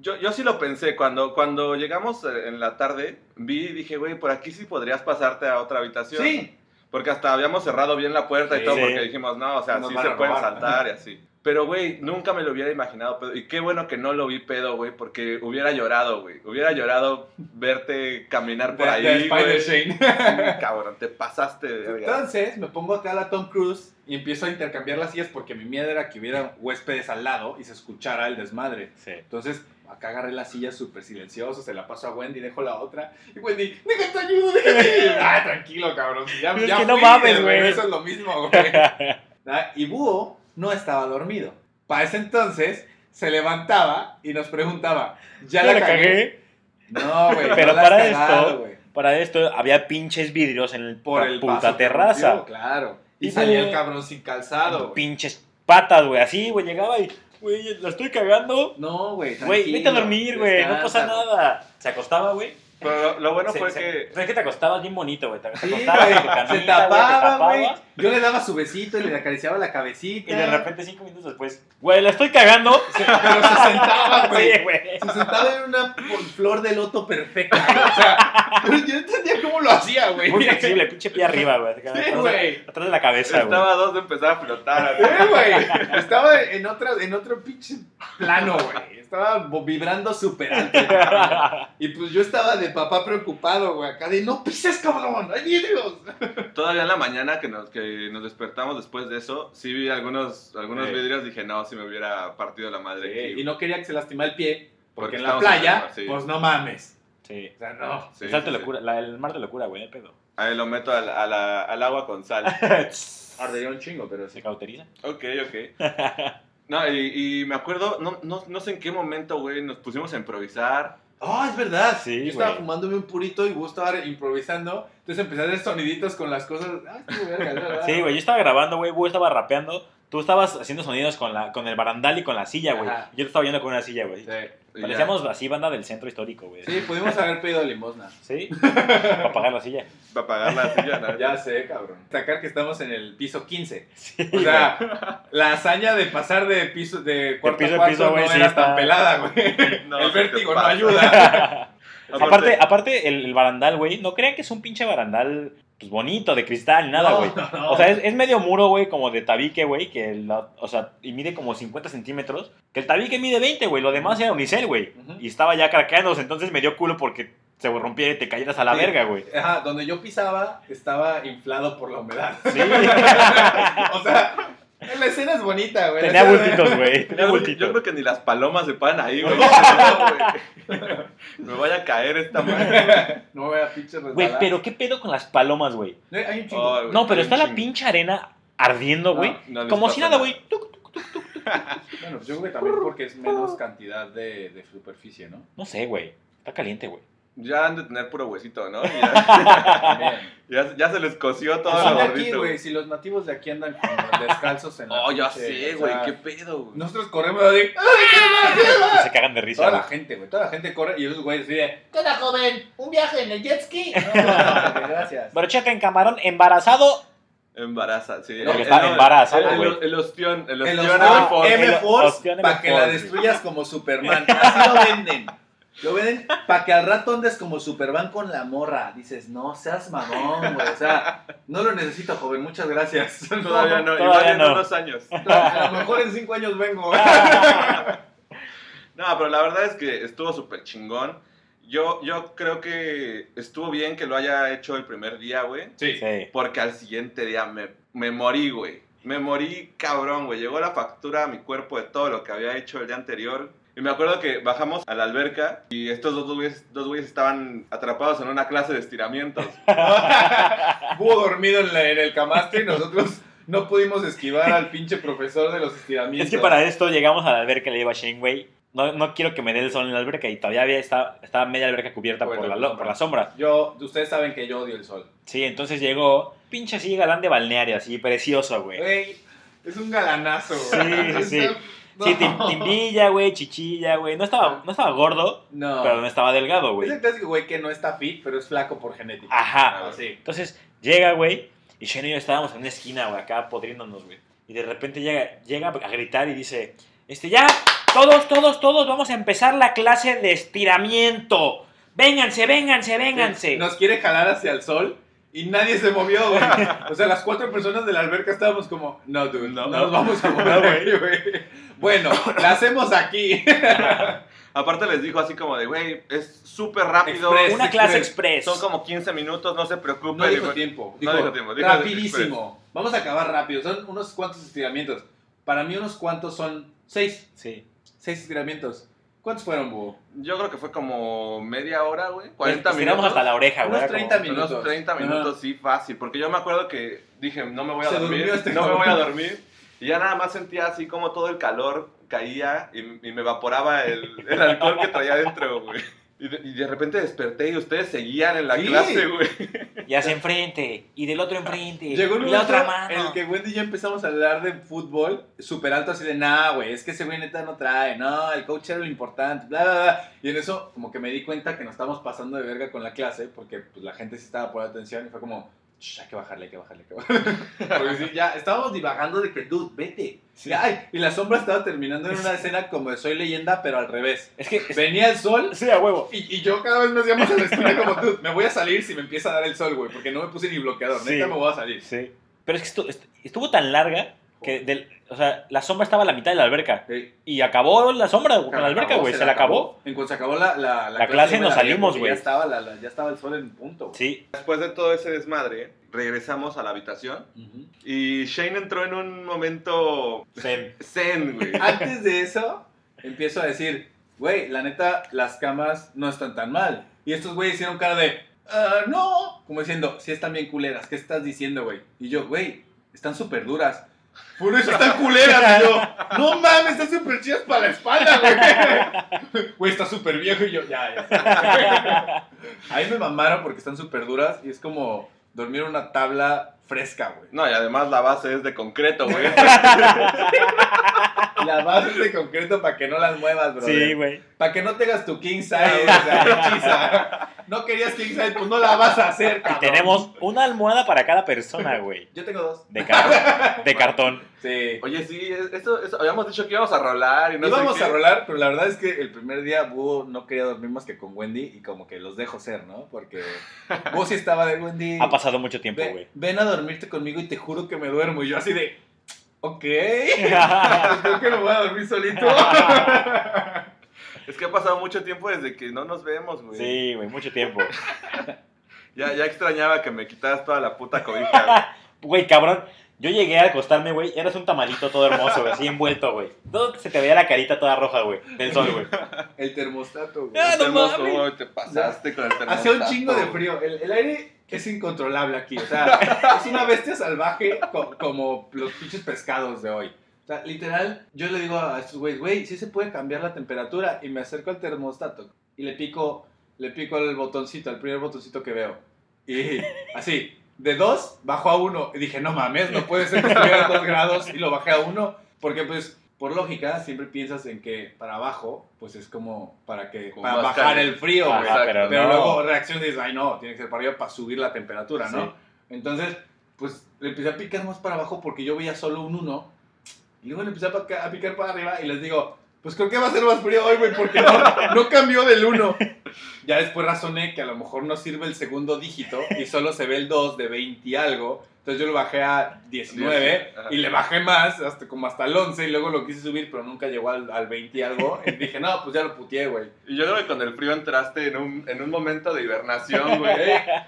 yo, yo sí lo pensé. Cuando, cuando llegamos eh, en la tarde, vi y dije, güey, por aquí sí podrías pasarte a otra habitación. Sí, Porque hasta habíamos cerrado bien la puerta y todo, Sí. porque dijimos, no, o sea, Nos sí se pueden saltar y así. Pero, güey, nunca me lo hubiera imaginado pedo. Y qué bueno que no lo vi pedo, güey, porque hubiera llorado, güey. Hubiera llorado verte caminar por de, ahí, de. Spider Shane. Sí, cabrón, te pasaste de. Entonces me pongo acá a la Tom Cruise y empiezo a intercambiar las sillas porque mi miedo era que hubiera huéspedes al lado y se escuchara el desmadre. Sí. Entonces, acá agarré la silla súper silencioso, se la paso a Wendy, dejo la otra. Y Wendy, déjate ayudo, déjate. ah, tranquilo, cabrón. Ya, ya que no mames, güey. regreso es lo mismo, güey. Ah, y Búho no estaba dormido. Para ese entonces, se levantaba y nos preguntaba, ¿ya, ¿Ya la la cagué? cagué? No, güey. Pero no la has para cagado, esto-. Para esto había pinches vidrios en el Por el puta terraza. claro. Y Y salía el cabrón sin calzado. Pinches patas, güey. Así, güey, llegaba y, güey, la estoy cagando. No, güey. Güey, vete a dormir, güey. No pasa nada. Se acostaba, güey. Pero lo, bueno Se- fue se- que... Pero es que te acostabas bien bonito, güey. Te Sí, acostabas güey, en tu camita, se tapaba, güey. Yo le daba su besito y le acariciaba la cabecita. Y de repente, cinco minutos después, güey, la estoy cagando. Se- pero se sentaba, güey. Sí. Se sentaba en una flor de loto perfecta. O sea, yo entendía cómo lo hacía, güey. Muy flexible, pinche pie arriba, güey. Sí, güey. atrás de la cabeza, güey. Estaba a dos de empezar a flotar. Sí, güey. Estaba en, otra, en otro pinche plano, güey. Estaba vibrando súper alto. Y pues yo estaba de papá preocupado, güey. Acá de, no pises, cabrón. Hay vidrios. Todavía en la mañana que nos, que nos despertamos después de eso, sí vi algunos, algunos Sí. vidrios, dije, no, si me hubiera partido la madre aquí. y no quería que se lastimara el pie. Porque, Porque en la en playa, pues no mames. Sí. O sea, no. Sí, el salto sí, locura, la- el mar de locura, güey, el pedo. Ahí lo meto al, a la- al agua con sal. Ardería un chingo, pero Se cauteriza. ok, ok. No, y, y me acuerdo, no, no, no sé en qué momento, güey, nos pusimos a improvisar. Ah, es verdad. Sí, Yo estaba güey. fumándome un purito y vos estaba improvisando. Entonces empecé a hacer soniditos con las cosas. Ah, estuvo verga. Sí, güey, yo estaba grabando, güey, Búho estaba rapeando. Tú estabas haciendo sonidos con, la, con el barandal y con la silla, güey. Ajá. Yo te estaba viendo con una silla, güey. Sí. Parecíamos así banda del centro histórico, güey. Sí, pudimos haber pedido limosna. ¿Sí? Para pagar la silla. Para pagar la silla, ¿no? Ya sé, cabrón. Sacar que estamos en el piso 15. Sí, O sea, la hazaña de pasar de piso de cuarto piso a cuarto piso, güey, no sí era está- tan pelada, güey. No, el vértigo no ayuda. aparte, aparte el, el barandal, güey, no crean que es un pinche barandal pues, bonito, de cristal, nada, güey. no, no. O sea, es, es medio muro, güey, como de tabique, güey, que la- o sea, y mide como 50 centímetros. Que el tabique mide 20, güey, lo demás era unicel, güey. Y estaba ya craqueándose, entonces me dio culo porque se rompiera y te cayeras a la Sí. verga, güey. Ajá, donde yo pisaba estaba inflado por la humedad. Sí. o sea, la escena es bonita, güey. Tenía bultitos, güey. Tenía Yo, bultitos. yo creo que ni las palomas se paran ahí, güey. Me vaya a caer esta madre. No voy a pinche resbalar. Güey, pero ¿qué pedo con las palomas, güey? Hay un chingo. Ay, güey, No, pero está la pinche arena ardiendo, güey. No, no les Como si nada, güey. Bueno, yo creo que también porque es menos cantidad de, de superficie, ¿no? No sé, güey. Está caliente, güey. Ya han de tener puro huesito, ¿no? Y ya, ya, ya se les cosió todo Pues lo gordito. güey. Si los nativos de aquí andan como descalzos en la Oh, ya sé, güey. ¿Qué pedo, güey? Nosotros corremos así. Y se cagan de risa. Toda la gente, güey. Toda la gente corre y esos güeyes así de. ¿Qué onda, joven? ¿Un viaje en el jet ski? No, no, no, gracias. Brocheta en camarón embarazado. Embaraza, sí. Porque El- está el- güey. El, el ostión, el El ostión Ostión M4. El M-Force para que la destruyas como Superman. Así lo venden. Lo venden para que al rato andes como Superman con la morra. Dices, no seas mamón, güey. O sea, no lo necesito, joven. Muchas gracias. Todavía no, Todavía igual en no. unos años. A lo mejor en cinco años vengo. No, pero la verdad es que estuvo súper chingón. Yo, yo creo que estuvo bien que lo haya hecho el primer día, güey. Sí. Sí. Porque al siguiente día me, me morí, güey. Me morí cabrón, güey. Llegó la factura a mi cuerpo de todo lo que había hecho el día anterior. Y me acuerdo que bajamos a la alberca y estos dos güeyes, dos güeyes estaban atrapados en una clase de estiramientos. Búho dormido en, la- en el camastro y nosotros no pudimos esquivar al pinche profesor de los estiramientos. Es que para esto llegamos a la alberca y le digo a Shane, güey, no, no quiero que me dé el sol en la alberca y todavía había, estaba, estaba media alberca cubierta Por por, la por la sombra. Yo, ustedes saben que yo odio el sol. Sí, entonces llegó, pinche así, galán de balneario, así, precioso, güey. Güey, es un galanazo. Sí, güey. sí, sí. Sí, no. tim- timbilla, güey, chichilla, güey. No estaba, no estaba gordo, No. pero no estaba delgado, Es güey. el clásico güey que no está fit, pero es flaco por genética. Ajá. Así. Entonces llega, güey, y Shane y yo estábamos en una esquina, güey, acá podriéndonos, güey. Y de repente llega, llega a gritar y dice, este, ya, todos, todos, todos, vamos a empezar la clase de estiramiento. Vénganse, vénganse, vénganse. Nos quiere jalar hacia el sol y nadie se movió, güey. O sea, las cuatro personas de la alberca estábamos como, no, dude, no, No. nos vamos a mover, güey. Bueno, la hacemos aquí. Aparte les dijo así como de, güey, es súper rápido. Express. Una clase express. Son como 15 minutos, no se preocupen. No dijo fue- tiempo. No Dijo, dijo tiempo, dijo rapidísimo. Vamos a acabar rápido. Son unos cuantos estiramientos. Para mí unos cuantos son seis. Sí. Seis estiramientos. ¿Cuántos fueron, Búho? Yo creo que fue como media hora, güey. 40 Estiramos minutos. hasta la oreja, güey. Unos era como- 30 minutos. Unos 30 Ajá. minutos, sí, fácil. Porque yo me acuerdo que dije, no me voy a Se dormir. durmió este no me voy a dormir. Y ya nada más sentía así como todo el calor caía y, y me evaporaba el, el alcohol que traía adentro, güey. Y de, y de repente desperté y ustedes seguían en la Sí. clase, güey. Y hacia enfrente, y del otro enfrente, Llegó un y la otra mano. en el que Wendy y yo empezamos a hablar de fútbol súper alto, así de, nah, güey, es que ese güey neta no trae, no, el coach era lo importante, bla, bla, bla. Y en eso, como que me di cuenta que nos estábamos pasando de verga con la clase, porque pues, la gente sí estaba por atención y fue como, "Shh, hay que bajarle, hay que bajarle, hay que bajarle. Porque sí, ya estábamos divagando de que, dude, vete. Sí. Y, ay, y la sombra estaba terminando en una escena como de Soy Leyenda, pero al revés. Es que, Venía el sol sí, a huevo. y, y yo cada vez me hacía más a la esquina como tú. Me voy a salir si me empieza a dar el sol, güey. Porque no me puse ni bloqueador. Sí. Neta me voy a salir. Sí. Pero es que estuvo, estuvo tan larga que, del, o sea, la sombra estaba a la mitad de la alberca. Sí. Y acabó la sombra con la alberca, acabó, güey. Se, la acabó. En cuanto se acabó la, la, La clase yo me nos la salimos, güey. Ya estaba, la- la- ya estaba el sol en punto. güey. Sí. Después de todo ese desmadre, regresamos a la habitación Ujú. y Shane entró en un momento Zen. zen, güey. Antes de eso, empiezo a decir, güey, la neta, las camas no están tan mal. Y estos güeyes hicieron cara de, "Ah, no. Como diciendo, sí están bien culeras. ¿Qué estás diciendo, güey? Y yo, güey, están súper duras. Por eso están culeras. Y yo, no mames, están súper chidas para la espalda, güey. Güey, está súper viejo. Y yo, ya, ya. Ahí me mamaron porque están súper duras. Y es como dormir en una tabla fresca, güey. No, y además la base es de concreto, güey. La base es de concreto para que no las muevas, bro. Sí, güey. Para que no tengas tu king size, o sea, hechiza. No querías king size, pues no la vas a hacer, Y cabrón. tenemos una almohada para cada persona, güey. Yo tengo dos. De, car- de cartón. Sí. Oye, sí, es- eso, eso- habíamos dicho que íbamos a rolar y no Íbamos sé qué. a rolar, pero la verdad es que el primer día Búho no quería dormir más que con Wendy y como que los dejo ser, ¿no? Porque Búho sí estaba de Wendy. Ha pasado mucho tiempo, "Ve- güey. ven a dormirte conmigo y te juro que me duermo. Y yo así de, ok, creo que me voy a dormir solito. Es que ha pasado mucho tiempo desde que no nos vemos, güey. Sí, güey, mucho tiempo. Ya, ya extrañaba que me quitaras toda la puta cobija, güey. Güey, cabrón, yo llegué a acostarme, güey, eras un tamalito todo hermoso, güey, así envuelto, güey. Todo se te veía la carita toda roja, güey, del sol, güey. El termostato, güey. Ah, no Hermoso, mames. güey, te pasaste con el termostato. Hace un chingo de frío. El, el aire es incontrolable aquí. O sea, es una bestia salvaje co- como los pinches pescados de hoy. O sea, literal, yo le digo a estos güeyes, güey, sí se puede cambiar la temperatura. Y me acerco al termostato y le pico, le pico el botoncito, el primer botoncito que veo. Y así, de 2 bajó a 1. Y dije, no mames, no puede ser que estuviera a 2 grados y lo bajé a 1. Porque pues, por lógica, siempre piensas en que para abajo, pues es como para que Como para bajar caliente. el frío, güey. Pero, Pero no. luego reaccionas y dices, ay no, tiene que ser para arriba para subir la temperatura, ¿no? Sí. Entonces, pues le empecé a picar más para abajo porque yo veía solo un 1. Y luego le empecé a picar para arriba y les digo, pues creo que va a ser más frío hoy, güey, porque no, no cambió del 1. Ya después razoné que a lo mejor no sirve el segundo dígito y solo se ve el 2 de 20 y algo. Entonces yo lo bajé a 19 Ajá. y le bajé más, hasta como hasta el 11 y luego lo quise subir, pero nunca llegó al, al 20 y algo. Y dije, no, pues ya lo puteé, güey. Y yo creo que con el frío entraste en un, en un momento de hibernación, güey.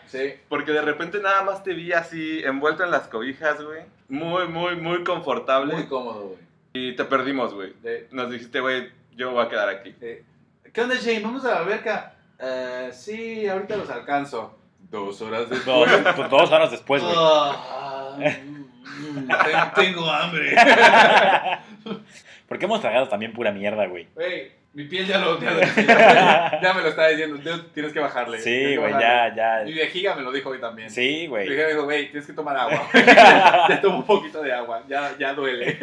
Sí. Porque de repente nada más te vi así, envuelto en las cobijas, güey. Muy, muy, muy confortable. Muy cómodo, güey. Y te perdimos, güey. Nos dijiste, güey, yo voy a quedar aquí. ¿Qué onda, Shane? ¿Vamos a la alberca? Eh, sí, ahorita los alcanzo. Dos horas después. pues, dos horas después, güey. Ah, tengo, hambre. Porque hemos tragado también pura mierda, güey. Güey, mi piel ya lo, ya, lo- ya me lo está diciendo. Tienes que bajarle. Sí, güey, bajarle. ya, Mi ya. vejiga me lo dijo hoy también. Sí, Mi güey. vejiga me dijo, güey, tienes que tomar agua. ya tomo un poquito de agua. Ya, ya duele.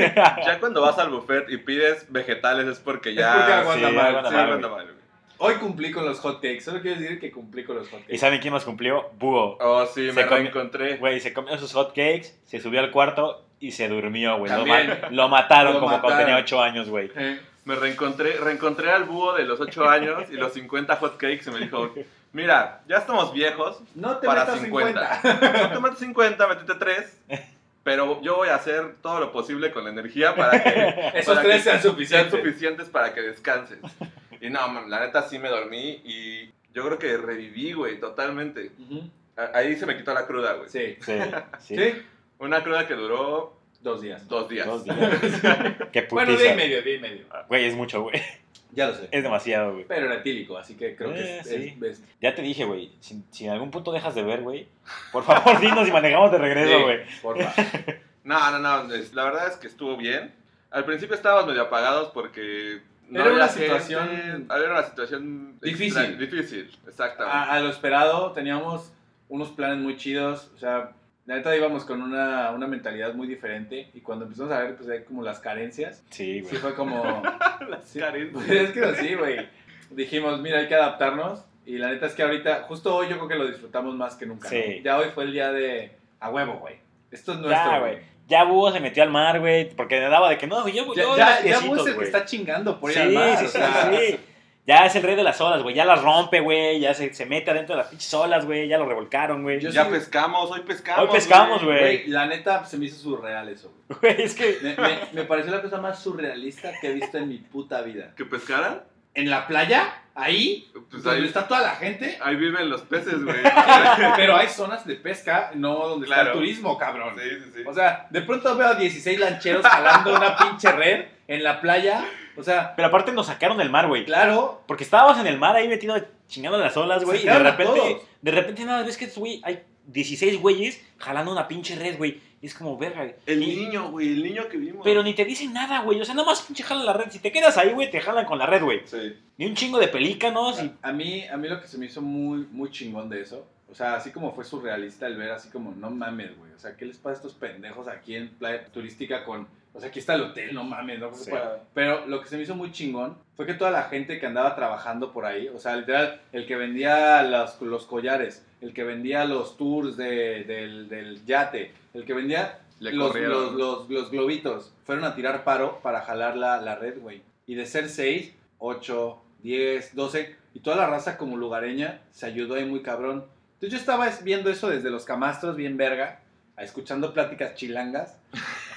Ya cuando vas al buffet y pides vegetales es porque ya... Es porque aguanta sí, mal. aguanta Sí, mal, aguanta güey. mal, güey. Hoy cumplí con los hot cakes. Solo quiero decir que cumplí con los hot cakes. ¿Y saben quién más cumplió? Búho. Oh, sí, Se me comió- reencontré. Güey, se comió sus hot cakes, se subió al cuarto y se durmió, güey. Lo, También. ma- lo mataron Lo como cuando tenía 8 años, güey. Eh, Me reencontré, reencontré al búho de los 8 años y los 50 hot cakes y me dijo, mira, ya estamos viejos, no te para metas 50. 50. no te metes 50, métete 3, pero yo voy a hacer todo lo posible con la energía para que Esos para tres que sean sean suficientes. suficientes para que descanses. Y no, man, la neta sí me dormí y yo creo que reviví, güey, totalmente. Ahí se me quitó la cruda, güey. Sí. Sí, sí. ¿Sí? Una cruda que duró Dos días. dos días. Dos días. Qué Bueno, día putiza. y medio, día y medio. Güey, es mucho, güey. Ya lo sé. Es demasiado, güey. Pero era etílico, así que creo que Eh, es, sí. es- es- Ya te dije, güey. Si, si en algún punto dejas de ver, güey, por favor, dinos y manejamos de regreso, Sí, güey. porfa. No, no, no, la verdad es que estuvo bien. Al principio estábamos medio apagados porque no Era una gente, situación- Era una situación Difícil. extra- difícil, exactamente. A, a lo esperado, teníamos unos planes muy chidos. O sea, la neta íbamos con una, una mentalidad muy diferente. Y cuando empezamos a ver, pues hay como las carencias. Sí, Sí, güey. fue como. Las sí, carencias. pues es que así, güey. Dijimos, mira, hay que adaptarnos. Y la neta es que ahorita, justo hoy, yo creo que lo disfrutamos más que nunca. Sí. ¿no? Ya hoy fue el día de. A huevo, güey. Esto es nuestro. Ya, güey. Ya Búho se metió al mar, güey, porque me daba de que no, güey, yo, Ya, yo ya, ya Bus es el que güey. está chingando por ir Sí, al mar. sí, o sí, sea, sí. Ya es el rey de las olas, güey. Ya las rompe, güey. Ya se, se mete adentro de las pinches olas, güey. Ya lo revolcaron, güey. Ya sí- pescamos, hoy pescamos. Hoy pescamos, güey. La neta se me hizo surreal eso, güey. Güey, es que. Me, me- me pareció la cosa más surrealista que he visto en mi puta vida. ¿Que pescaran? En la playa, ahí, Pues donde ahí, está toda la gente, ahí viven los peces, güey. pero hay zonas de pesca, no donde está Claro. el turismo, cabrón. sí, sí, sí. O sea, de pronto veo a 16 lancheros jalando una pinche red en la playa. O sea, Pero aparte nos sacaron del mar, güey. claro, Porque estábamos en el mar ahí metido chingando las olas, güey. Y de repente, todos. de repente nada, ves que güey, hay 16 güeyes jalando una pinche red, güey. Y es como, verga. el Y- niño, güey, el niño que vimos. Pero ni te dicen nada, güey. O sea, nada más pinche jalan la red. Si te quedas ahí, güey, te jalan con la red, güey. Sí. Ni un chingo de pelícanos y. a mí, a mí lo que se me hizo muy, muy chingón de eso, o sea, así como fue surrealista el ver así como, no mames, güey, o sea, ¿qué les pasa a estos pendejos aquí en playa turística con, o sea, aquí está el hotel, no mames, no Sí. Pero lo que se me hizo muy chingón fue que toda la gente que andaba trabajando por ahí, o sea, literal, el que vendía los, los collares, el que vendía los tours de- del, del yate, el que vendía los, los, los globitos, fueron a tirar paro para jalar la, la red, güey. Y de ser 6, 8, 10, 12, y toda la raza como lugareña se ayudó ahí muy cabrón. Entonces yo estaba viendo eso desde los camastros, bien verga, escuchando pláticas chilangas,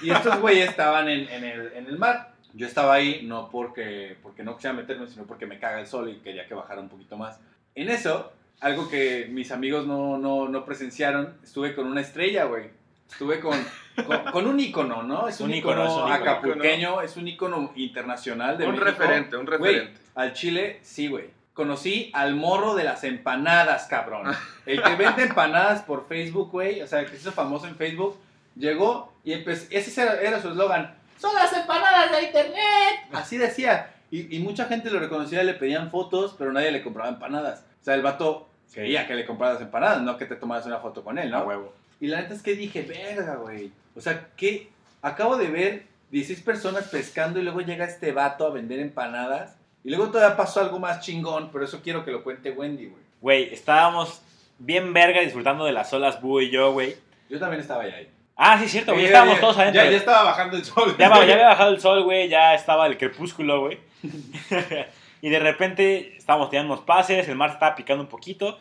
y estos güeyes estaban en, en el, en el mar. Yo estaba ahí no porque, porque no quisiera meterme, sino porque me caga el sol y quería que bajara un poquito más. En eso, algo que mis amigos no, no, no presenciaron, estuve con una estrella, güey. Estuve con, con, con un ícono, ¿no? Es un, Un ícono, ícono, es un ícono. acapulqueño, es un ícono internacional de Un México. referente, un Güey, referente. al Chile, sí, güey. Conocí al morro de las empanadas, cabrón. El que vende empanadas por Facebook, güey. O sea, que se hizo famoso en Facebook. Llegó y empezó. Ese era, su eslogan. Son las empanadas de internet. Así decía. Y, y mucha gente lo reconocía, le pedían fotos, pero nadie le compraba empanadas. O sea, el vato quería que le compraras empanadas, no que te tomaras una foto con él, ¿no? A huevo. Y la neta es que dije, verga, güey. O sea, que acabo de ver 16 personas pescando y luego llega este vato a vender empanadas. Y luego todavía pasó algo más chingón, pero eso quiero que lo cuente Wendy, güey. Güey, estábamos bien verga disfrutando de las olas, Boo y yo, güey. Yo también estaba ahí. Ah, sí, cierto, güey. Ya- Estábamos todos adentro. Ya, ya estaba bajando el sol. Ya, ya había bajado el sol, güey, ya estaba el crepúsculo, güey. y de repente estábamos tirando unos pases, el mar estaba picando un poquito.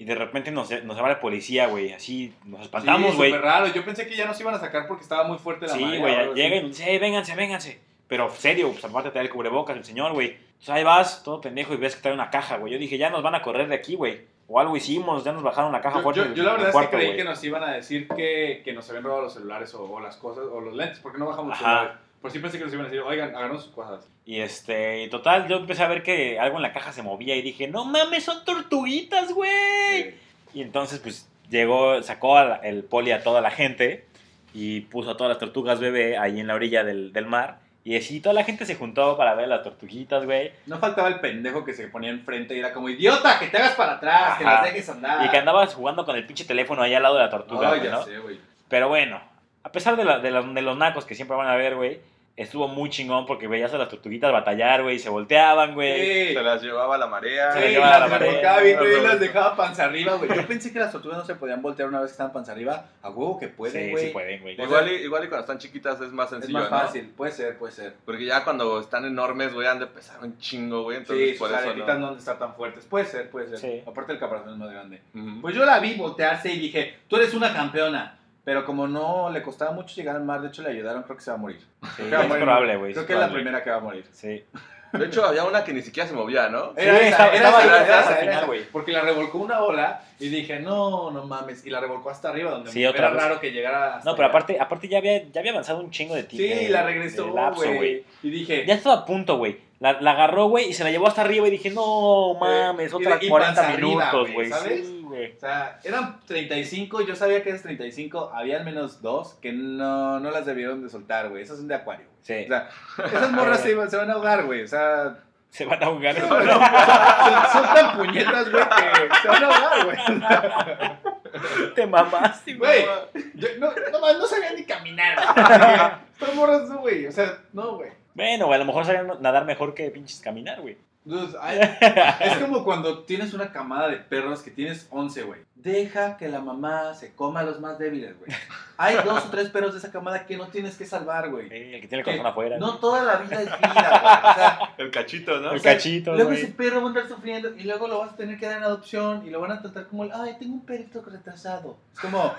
Y de repente nos, nos va la policía, güey. Así nos espantamos, Sí, güey. súper raro. Yo pensé que ya nos iban a sacar porque estaba muy fuerte la Sí, güey, llega y nos dice, "Ey, vénganse, vénganse. Pero serio, pues aparte trae el cubrebocas el señor, güey. Entonces ahí vas, todo pendejo, y ves que trae una caja, güey. Yo dije, ya nos van a correr de aquí, güey. O algo hicimos, ya nos bajaron la caja Yo, fuerte. yo- yo la verdad es que creí que nos iban a decir que, que nos habían robado los celulares o, o las cosas, o los lentes, porque no bajamos los Ajá. celulares. Por sí pensé que nos iban a decir, oigan, háganos sus cosas. Y este, y total, yo empecé a ver que algo en la caja se movía y dije, no mames, son tortuguitas, güey. Y entonces, pues, llegó, sacó el poli a toda la gente y puso a todas las tortugas bebé ahí en la orilla del, del mar. Y así toda la gente se juntó para ver las tortuguitas, güey. No faltaba el pendejo que se ponía enfrente y era como, idiota, que te hagas para atrás, que Ajá. las dejes andar. Y que andabas jugando con el pinche teléfono ahí al lado de la tortuga, güey, ya ¿no? sé, güey. Pero bueno, a pesar de, la- de los, de los nacos que siempre van a ver, güey, estuvo muy chingón porque veías a las tortuguitas batallar, güey, y se volteaban, güey. Sí. Se las llevaba la marea. Se Sí, las llevaba a la las marea. bien, güey, y las dejaba panza arriba, güey. Yo pensé que las tortugas no se podían voltear una vez que estaban panza arriba. A huevo que pueden, sí, güey. sí pueden, güey. Igual y, igual y cuando están chiquitas es más Es sencillo, más ¿no? fácil, puede ser, puede ser. Porque ya cuando están enormes, güey, han de pesar un chingo, güey. Entonces Sí, por sus eso no. no han de estar tan fuertes. Puede ser, puede ser. Sí. Aparte el caparazón es más grande. Ujú. Pues yo la vi voltearse y dije, tú eres una campeona. Pero como no le costaba mucho llegar al mar, de hecho le ayudaron, creo que se va a morir. Sí, es morir. probable, güey. Creo es que es la primera que va a morir. Sí. De hecho, había una que ni siquiera se movía, ¿no? Sí, estaba- estaba ahí, esa, estaba esa, al final, esa. güey. Porque la revolcó una ola y dije, no, no mames. Y la revolcó hasta arriba, donde Sí, era otra vez. raro que llegara hasta No, pero allá. aparte, aparte ya, había, ya había avanzado un chingo de tiempo. Sí, la regresó, güey. Y dije, Ya estaba a punto, güey. La, la agarró, güey, y se la llevó hasta arriba y dije, no mames, y otra de- y 40 panza arriba, minutos, güey, güey. ¿sabes? Güey. O sea, eran 35, yo sabía que esas 35, había al menos dos que no, no las debieron de soltar, güey. Esas son de acuario. Sí. O sea, esas morras se, se van a ahogar, güey. O sea, Se van a ahogar. son, son- son tan puñetas, güey, que se van a ahogar, güey. Te mamaste, Güey, yo no, no, más, no sabían ni caminar. güey. Son morras, güey. O sea, no, güey. Bueno, güey, a lo mejor sabían nadar mejor que pinches caminar, güey. Es como cuando tienes una camada de perros que tienes 11, güey. Deja que la mamá se coma a los más débiles, güey. Hay dos o tres perros de esa camada que no tienes que salvar, güey. Sí, el que tiene el corazón afuera. No toda la vida es vida, güey. O sea, El cachito, ¿no? El o sea, cachito, luego güey. ese perro va a andar sufriendo y luego lo vas a tener que dar en adopción y lo van a tratar como el, ay, tengo un perrito retrasado. Es como,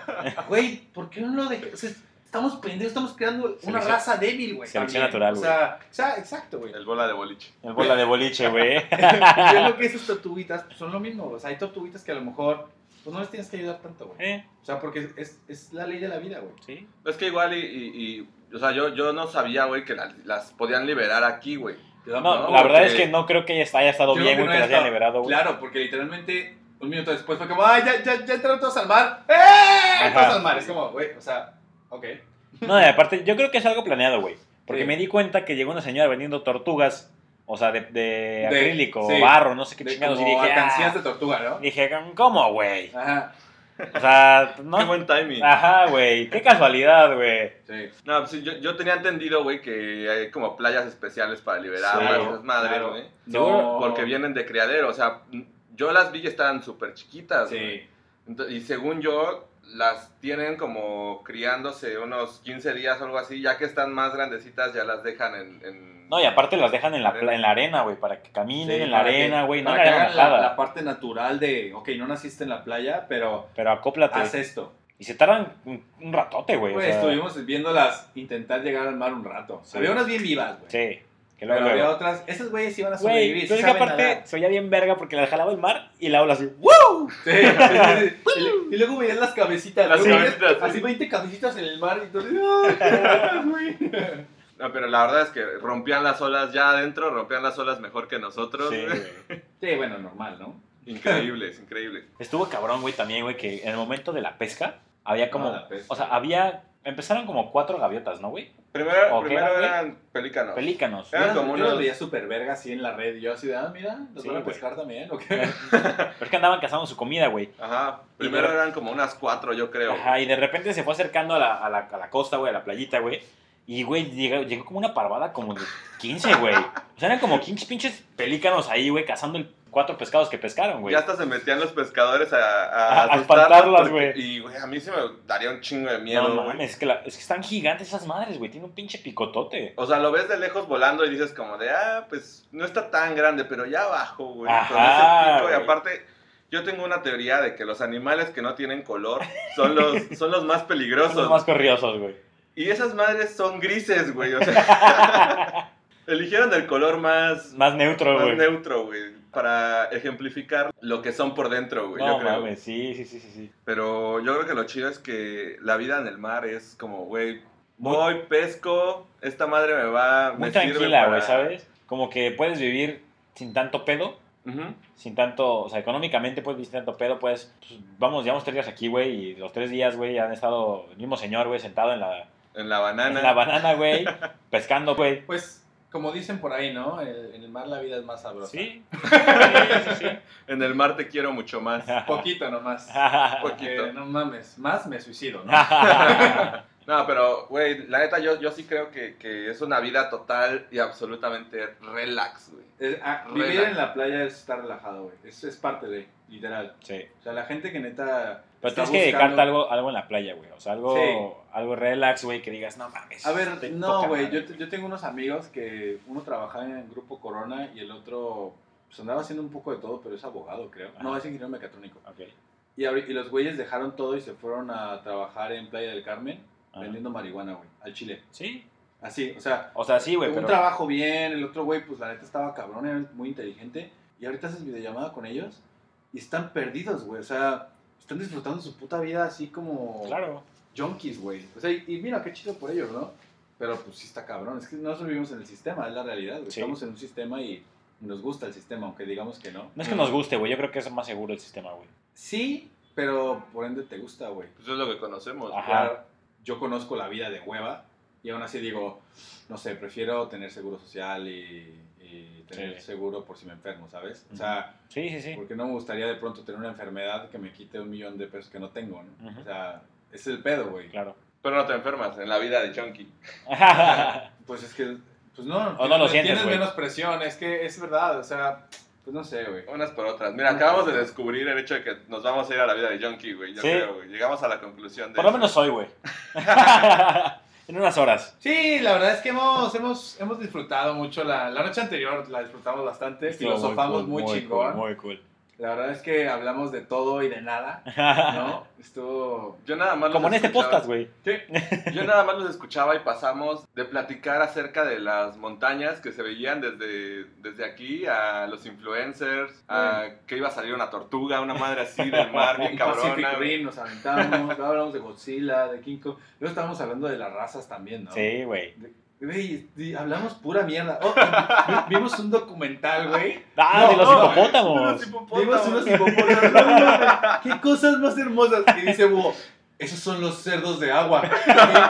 güey, ¿por qué no lo dejas? O sea, estamos pendejos, estamos creando una Selección- raza débil, güey. selección también. natural, O sea, o sea, exacto, güey. El bola de boliche. El bola de boliche, güey. Yo creo que esas tortuguitas pues, son lo mismo. O sea, hay tortuguitas que a lo mejor pues no les tienes que ayudar tanto, güey. Eh, O sea, porque es, es la ley de la vida, güey. sí. Es que igual y, y- y- o sea, yo, yo no sabía, güey, que la- las podían liberar aquí, güey. No, No, la verdad porque- es que no creo que haya haya estado Yo bien, creo güey, que que las haya hayan estado- liberado, güey. Claro, porque literalmente un minuto después fue como, ay, ya, ya, ya entraron todos al mar. ¡Eh! Ajá. Todos al mar. Es como, güey, o sea, ok. No, y aparte, yo creo que es algo planeado, güey. Porque Sí. me di cuenta que llegó una señora vendiendo tortugas, o sea, de, de acrílico, sí. barro, no sé qué De, chingados. Y como dije, alcancías ah, de tortuga, ¿no? dije, ¿cómo, güey? Ajá, O sea, Qué no. buen timing. Ajá, güey. Qué casualidad, güey. sí. No, pues sí, yo, yo tenía entendido, güey, que hay como playas especiales para liberar Sí, esas madres, claro. güey. Seguro, Porque vienen de criadero, o sea, yo las vi y estaban súper chiquitas, güey. Sí. Y según yo, las tienen como criándose unos 15 días o algo así, ya que están más grandecitas ya las dejan en... en- No, y aparte las dejan en la, pla- en la arena, güey, para que caminen Sí, en la arena, güey. No la arena la, la parte natural de, ok, no naciste en la playa, pero Pero acóplate. haz esto. Y se tardan un, un ratote, güey. o Güey, sea, estuvimos viéndolas intentar llegar al mar un rato. Sí. Había unas bien vivas, güey. Sí. Que Pero luego, había luego. otras. Esas güeyes iban a Güey, sobrevivir. pero sí es que saben aparte nadar. se oía bien verga porque la jalaba el mar y la ola así, ¡Woo! Sí, sí, sí, sí. Y, y luego veías las cabecitas. Las luego cabecitas, sí. Así 20 cabecitas en el mar y todo. ¡ay, güey! No, pero la verdad es que rompían las olas ya adentro, rompían las olas mejor que nosotros. Sí, güey. güey. Sí, bueno, normal, ¿no? Increíbles, increíbles. Estuvo cabrón, güey, también, güey, que en el momento de la pesca había como. Ah, pesca. O sea, había. Empezaron como cuatro gaviotas, ¿no, güey? Primero, ¿O qué primero era, güey? eran pelícanos. Pelícanos. Eran como unos- veía súper verga así en la red. Y yo así de, ah, mira, los Sí, van a güey. pescar también, ¿o qué? Pero es que andaban cazando su comida, güey. Ajá. Primero eran como unas cuatro, yo creo. Ajá, y de repente se fue acercando a la, a la, a la costa, güey, a la playita, güey. Y, güey, llegó, llegó como una parvada como de 15, güey. O sea, eran como 15 pinches pelícanos ahí, güey, cazando el cuatro pescados que pescaron, güey. Ya hasta se metían los pescadores a, a, A- espantarlas, güey. Y, güey, a mí se me daría un chingo de No miedo, güey. mames, es que, la- es que están gigantes esas madres, güey. Tiene un pinche picotote. O sea, lo ves de lejos volando y dices como de, ah, pues no está tan grande, pero ya abajo, güey. Ajá, Con ese pico. Y aparte, yo tengo una teoría de que los animales que no tienen color son los, son los más peligrosos. Son los más corriosos, güey. Y esas madres son grises, güey. O sea, eligieron el color más, Más neutro, más güey. neutro, güey. Para ejemplificar lo que son por dentro, güey. No yo creo. mames, sí, sí, sí, sí, sí. Pero yo creo que lo chido es que la vida en el mar es como, güey, Muy- voy, pesco, esta madre me va, Muy me tranquila, para- güey, ¿sabes? Como que puedes vivir sin tanto pedo. Ujú. sin tanto, o sea, económicamente puedes vivir sin tanto pedo, pues, pues, vamos, llevamos tres días aquí, güey, y los tres días, güey, han estado el mismo señor, güey, sentado en la, En la banana. en la banana, güey, pescando, güey. Pues, como dicen por ahí, ¿no? El- en el mar la vida es más sabrosa. Sí, sí, sí, En el mar te quiero mucho más. Poquito nomás. Poquito. Porque, no mames, más me suicido, ¿no? No, pero, güey, la neta, yo, yo sí creo que, que es una vida total y absolutamente relax, güey. Es- ah, vivir Relax. en la playa es estar relajado, güey. Es, es parte de, literal. sí. O sea, la gente que neta. Pero tienes que dedicarte algo, algo en la playa, güey. O sea, algo, Sí. Algo relax, güey, que digas, no mames. A ver, no, güey. madre". Yo, yo tengo unos amigos que uno trabajaba en el grupo Corona y el otro pues, andaba haciendo un poco de todo, pero es abogado, creo. No, es ingeniero mecatrónico. Ok. Y, y los güeyes dejaron todo y se fueron a trabajar en Playa del Carmen Ajá. vendiendo marihuana, güey, al Chile. Sí. Así, o sea, O sea, sí, güey, un pero... trabajo bien, el otro güey, pues la neta estaba cabrón, era muy inteligente. Y ahorita haces videollamada con ellos y están perdidos, güey. O sea, están disfrutando su puta vida así como Claro. Junkies, güey. O sea, y, y mira, qué chido por ellos, ¿no? Pero pues sí está cabrón. Es que nosotros vivimos en el sistema, es la realidad. güey. Sí. Estamos en un sistema y nos gusta el sistema, aunque digamos que no. No es que nos guste, güey. Yo creo que es más seguro el sistema, güey. Sí, pero por ende te gusta, güey. Pues es lo que conocemos. Ajá. Claro, yo conozco la vida de hueva y aún así digo, no sé, prefiero tener seguro social y, y tener Sí. seguro por si me enfermo, ¿sabes? O sea, Sí, sí, sí. porque no me gustaría de pronto tener una enfermedad que me quite un millón de pesos que no tengo, ¿no? Ujú. O sea, es el pedo, güey. Claro. Pero no te enfermas en la vida de junkie. Pues es que, pues no, O no lo tienes- sientes, tienes menos presión, es que es verdad, o sea, pues no sé, güey. Unas por otras. Mira, acabamos de descubrir el hecho de que nos vamos a ir a la vida de junkie, güey. Yo Sí. creo, güey. Llegamos a la conclusión de Por lo eso. menos hoy, güey. en unas horas. Sí, la verdad es que hemos, hemos, hemos disfrutado mucho la, la noche anterior, la disfrutamos bastante, Estuvo filosofamos muy, cool, chingón. cool, muy cool. La verdad es que hablamos de todo y de nada, ¿no? Estuvo... Yo nada más Como en este podcast, güey. Sí. Yo nada más los escuchaba y pasamos de platicar acerca de las montañas que se veían desde, desde aquí a los influencers, a que iba a salir una tortuga, una madre así del mar bien Pacific cabrona. güey. Rim nos aventamos, luego hablamos de Godzilla, de King Kong, luego estábamos hablando de las razas también, ¿no? Sí, güey. Güey, hablamos pura mierda. Oh, vi- vimos un documental, güey. Ah, No, de los no, hipopótamos. Vimos unos hipopótamos. No, ¡Qué cosas más hermosas! Y dice Búho, esos son los cerdos de agua.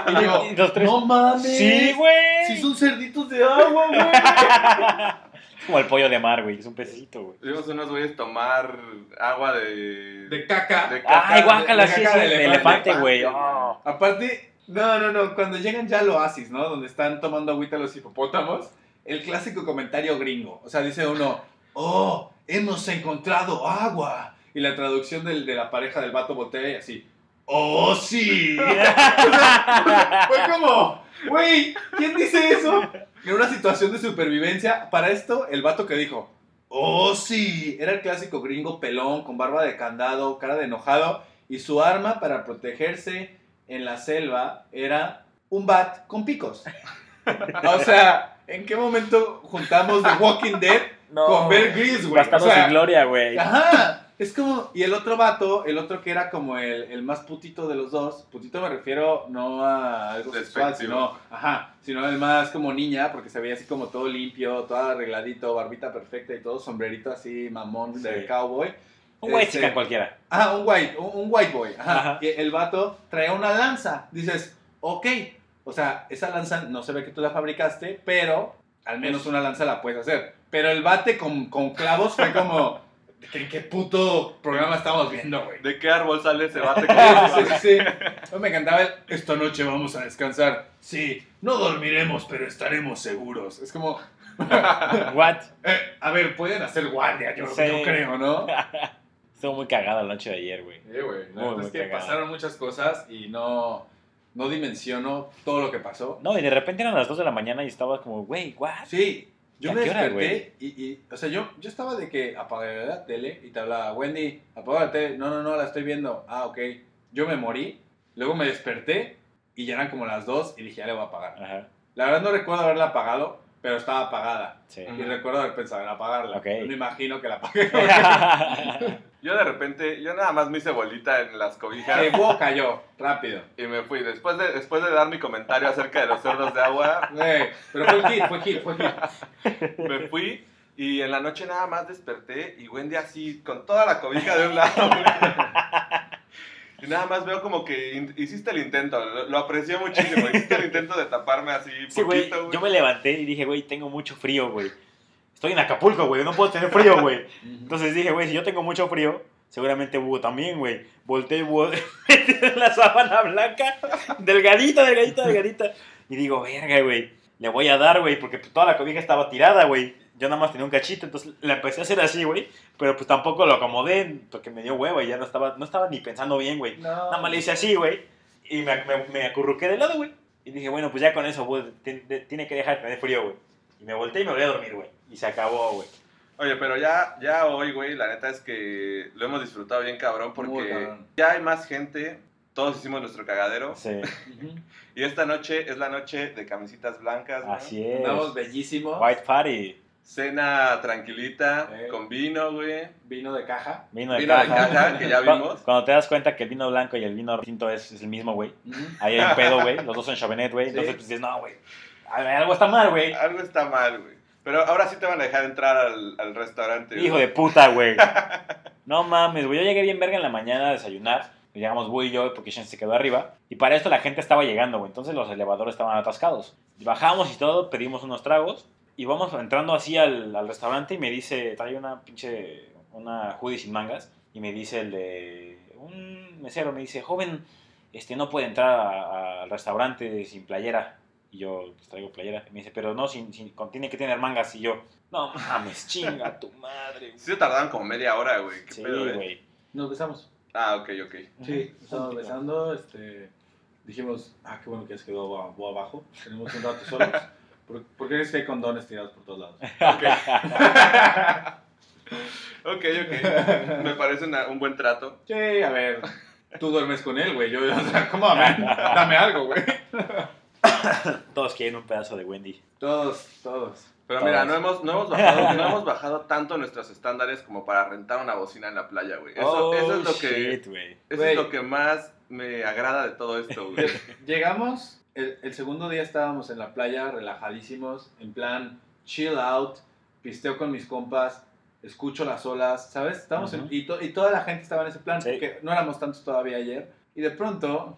Y, y yo, Y los tres- no mames. Sí, güey. Sí son cerditos de agua, güey. Es como el pollo de mar, güey. Es un pececito, güey. Vimos unos güeyes tomar agua de... De caca. de caca. Ay, guácala, de sí, caca sí. de De elefante. güey. Oh. Aparte, no, no, no, cuando llegan ya al oasis, ¿no? Donde están tomando agüita los hipopótamos, el clásico comentario gringo. O sea, dice uno, oh, hemos encontrado agua. Y la traducción del- de la pareja del vato botella así, oh, sí. Fue como, güey, ¿quién dice eso? En una situación de supervivencia, para esto, el vato que dijo, oh, sí, era el clásico gringo pelón, con barba de candado, cara de enojado. Y su arma para protegerse en la selva era un bat con picos. o sea, ¿en qué momento juntamos The Walking Dead No. con Bear Grylls, güey? Bastardos O sea, sin gloria, güey. Ajá. Es como, y el otro vato, el otro que era como el, el más putito de los dos, putito me refiero no a algo sexual, Despectivo. sino, ajá, sino el más como niña, porque se veía así como todo limpio, todo arregladito, barbita perfecta y todo, sombrerito así, mamón de Sí. cowboy. Un güey Este, chica cualquiera. Ah, un white, un, un white boy. Ajá. Ajá. Y el vato traía una lanza. Dices, ok. O sea, esa lanza no se ve que tú la fabricaste, pero al menos una lanza la puedes hacer. Pero el bate con, con clavos fue como, ¿qué, qué puto programa estamos viendo, güey? ¿De qué árbol sale ese bate? con Sí, sí, sí. No, me encantaba el, esta noche vamos a descansar. Sí, no dormiremos, pero estaremos seguros. Es como, What? eh, a ver, pueden hacer guardia, yo, Sí. yo creo, ¿no? Estuvo muy cagada la noche de ayer, güey. Sí, güey. La Muy, verdad muy es que cagado. pasaron muchas cosas y no, no dimensiono todo lo que pasó. No, y de repente eran las 2 de la mañana y estaba como, güey, what? Sí, yo ¿A me qué hora, desperté y, y, o sea, yo, yo estaba de que apagué la tele y te hablaba, Wendy, apaga la tele. No, no, no, la estoy viendo. Ah, ok. Yo me morí, luego me desperté y ya eran como las 2 y dije, ya le voy a apagar. Ajá, La verdad no recuerdo haberla apagado, pero estaba apagada. sí. Y recuerdo haber pensado en apagarla. Ok. No me imagino que la apagué. Yo de repente, yo nada más me hice bolita en las cobijas Que wow, cayó, rápido. y me fui. Después de, después de dar mi comentario acerca de los cerdos de agua, Eh, pero fue el hit, fue hit, fue hit. me fui y en la noche nada más desperté y Wendy así con toda la cobija de un lado. Y nada más veo como que hiciste el intento, lo, lo aprecié muchísimo. Hiciste el intento de taparme así Sí, güey, poquito, güey. yo me levanté y dije, güey, tengo mucho frío, güey. Estoy en Acapulco, güey, no puedo tener frío, güey. Entonces dije, güey, si yo tengo mucho frío, seguramente Hugo también, güey. Volteé y Hugo la sábana blanca, delgadita, delgadita, delgadita. Y digo, verga, güey, le voy a dar, güey, porque toda la cobija estaba tirada, güey. Yo nada más tenía un cachito, entonces la empecé a hacer así, güey. Pero pues tampoco lo acomodé, porque me dio huevo y ya no estaba, no estaba ni pensando bien, güey. Nada más le hice así, güey. Y me, me, me acurruqué de lado, güey. Y dije, bueno, pues ya con eso, güey, tiene que dejar de tener frío, güey. Y me volteé y me volví a dormir, güey. Y se acabó, güey. Oye, pero ya, ya hoy, güey, la neta es que lo hemos disfrutado bien cabrón porque cabrón. ya hay más gente, todos hicimos nuestro cagadero. Sí, Y esta noche es la noche de camisitas blancas, güey. así es. Andamos bellísimos. White Party. Cena tranquilita, Eh. con vino, güey. Vino de caja. Vino de Vino de caja. caja, que ya vimos. Cuando te das cuenta que el vino blanco y el vino tinto es, es el mismo, güey. Ahí hay un pedo, güey. Los dos son Chabernet, güey. Sí. Entonces pues dices, no, güey. Algo está mal, güey. Algo está mal, güey. Pero ahora sí te van a dejar entrar al, al restaurante. güey. Hijo de puta, güey. No mames, güey. Yo llegué bien verga en la mañana a desayunar. Llegamos Boo y yo porque Shen se quedó arriba. Y para esto la gente estaba llegando, güey. Entonces los elevadores estaban atascados. Bajamos y todo, pedimos unos tragos. Y vamos entrando así al, al restaurante y me dice, trae una pinche, una hoodie sin mangas. Y me dice el de, un mesero me dice, joven, este no puede entrar a- a- al restaurante sin playera. Y yo pues, traigo playera. Y me dice, pero no, sin, sin- con- tiene que tener mangas. Y yo, no mames, chinga tu madre. güey". Sí se tardaron como media hora, güey. ¿Qué Sí, pedo, eh? güey. Nos besamos. Ah, ok, ok. Sí, estábamos besando, este, dijimos, ah, qué bueno que Bo- Bo abajo, tenemos un rato solos. ¿Por, por qué es que hay condones tirados por todos lados? Ok, ok. Me parece una- un buen trato. Sí, a ver, tú duermes con él, güey, yo, o sea, ¿cómo? Dame, dame algo, güey. Todos quieren un pedazo de Wendy. Todos, todos. Pero mira, no hemos, no, hemos bajado, no hemos bajado tanto nuestros estándares como para rentar una bocina en la playa, güey. Eso, Oh, eso es lo que, shit, güey. eso Güey. es lo que más me agrada de todo esto, güey. Llegamos, el, el segundo día estábamos en la playa, relajadísimos, en plan chill out, pisteo con mis compas, escucho las olas, ¿sabes? Estábamos en- Ujú. y, to- y toda la gente estaba en ese plan, Sí. porque no éramos tantos todavía ayer. Y de pronto,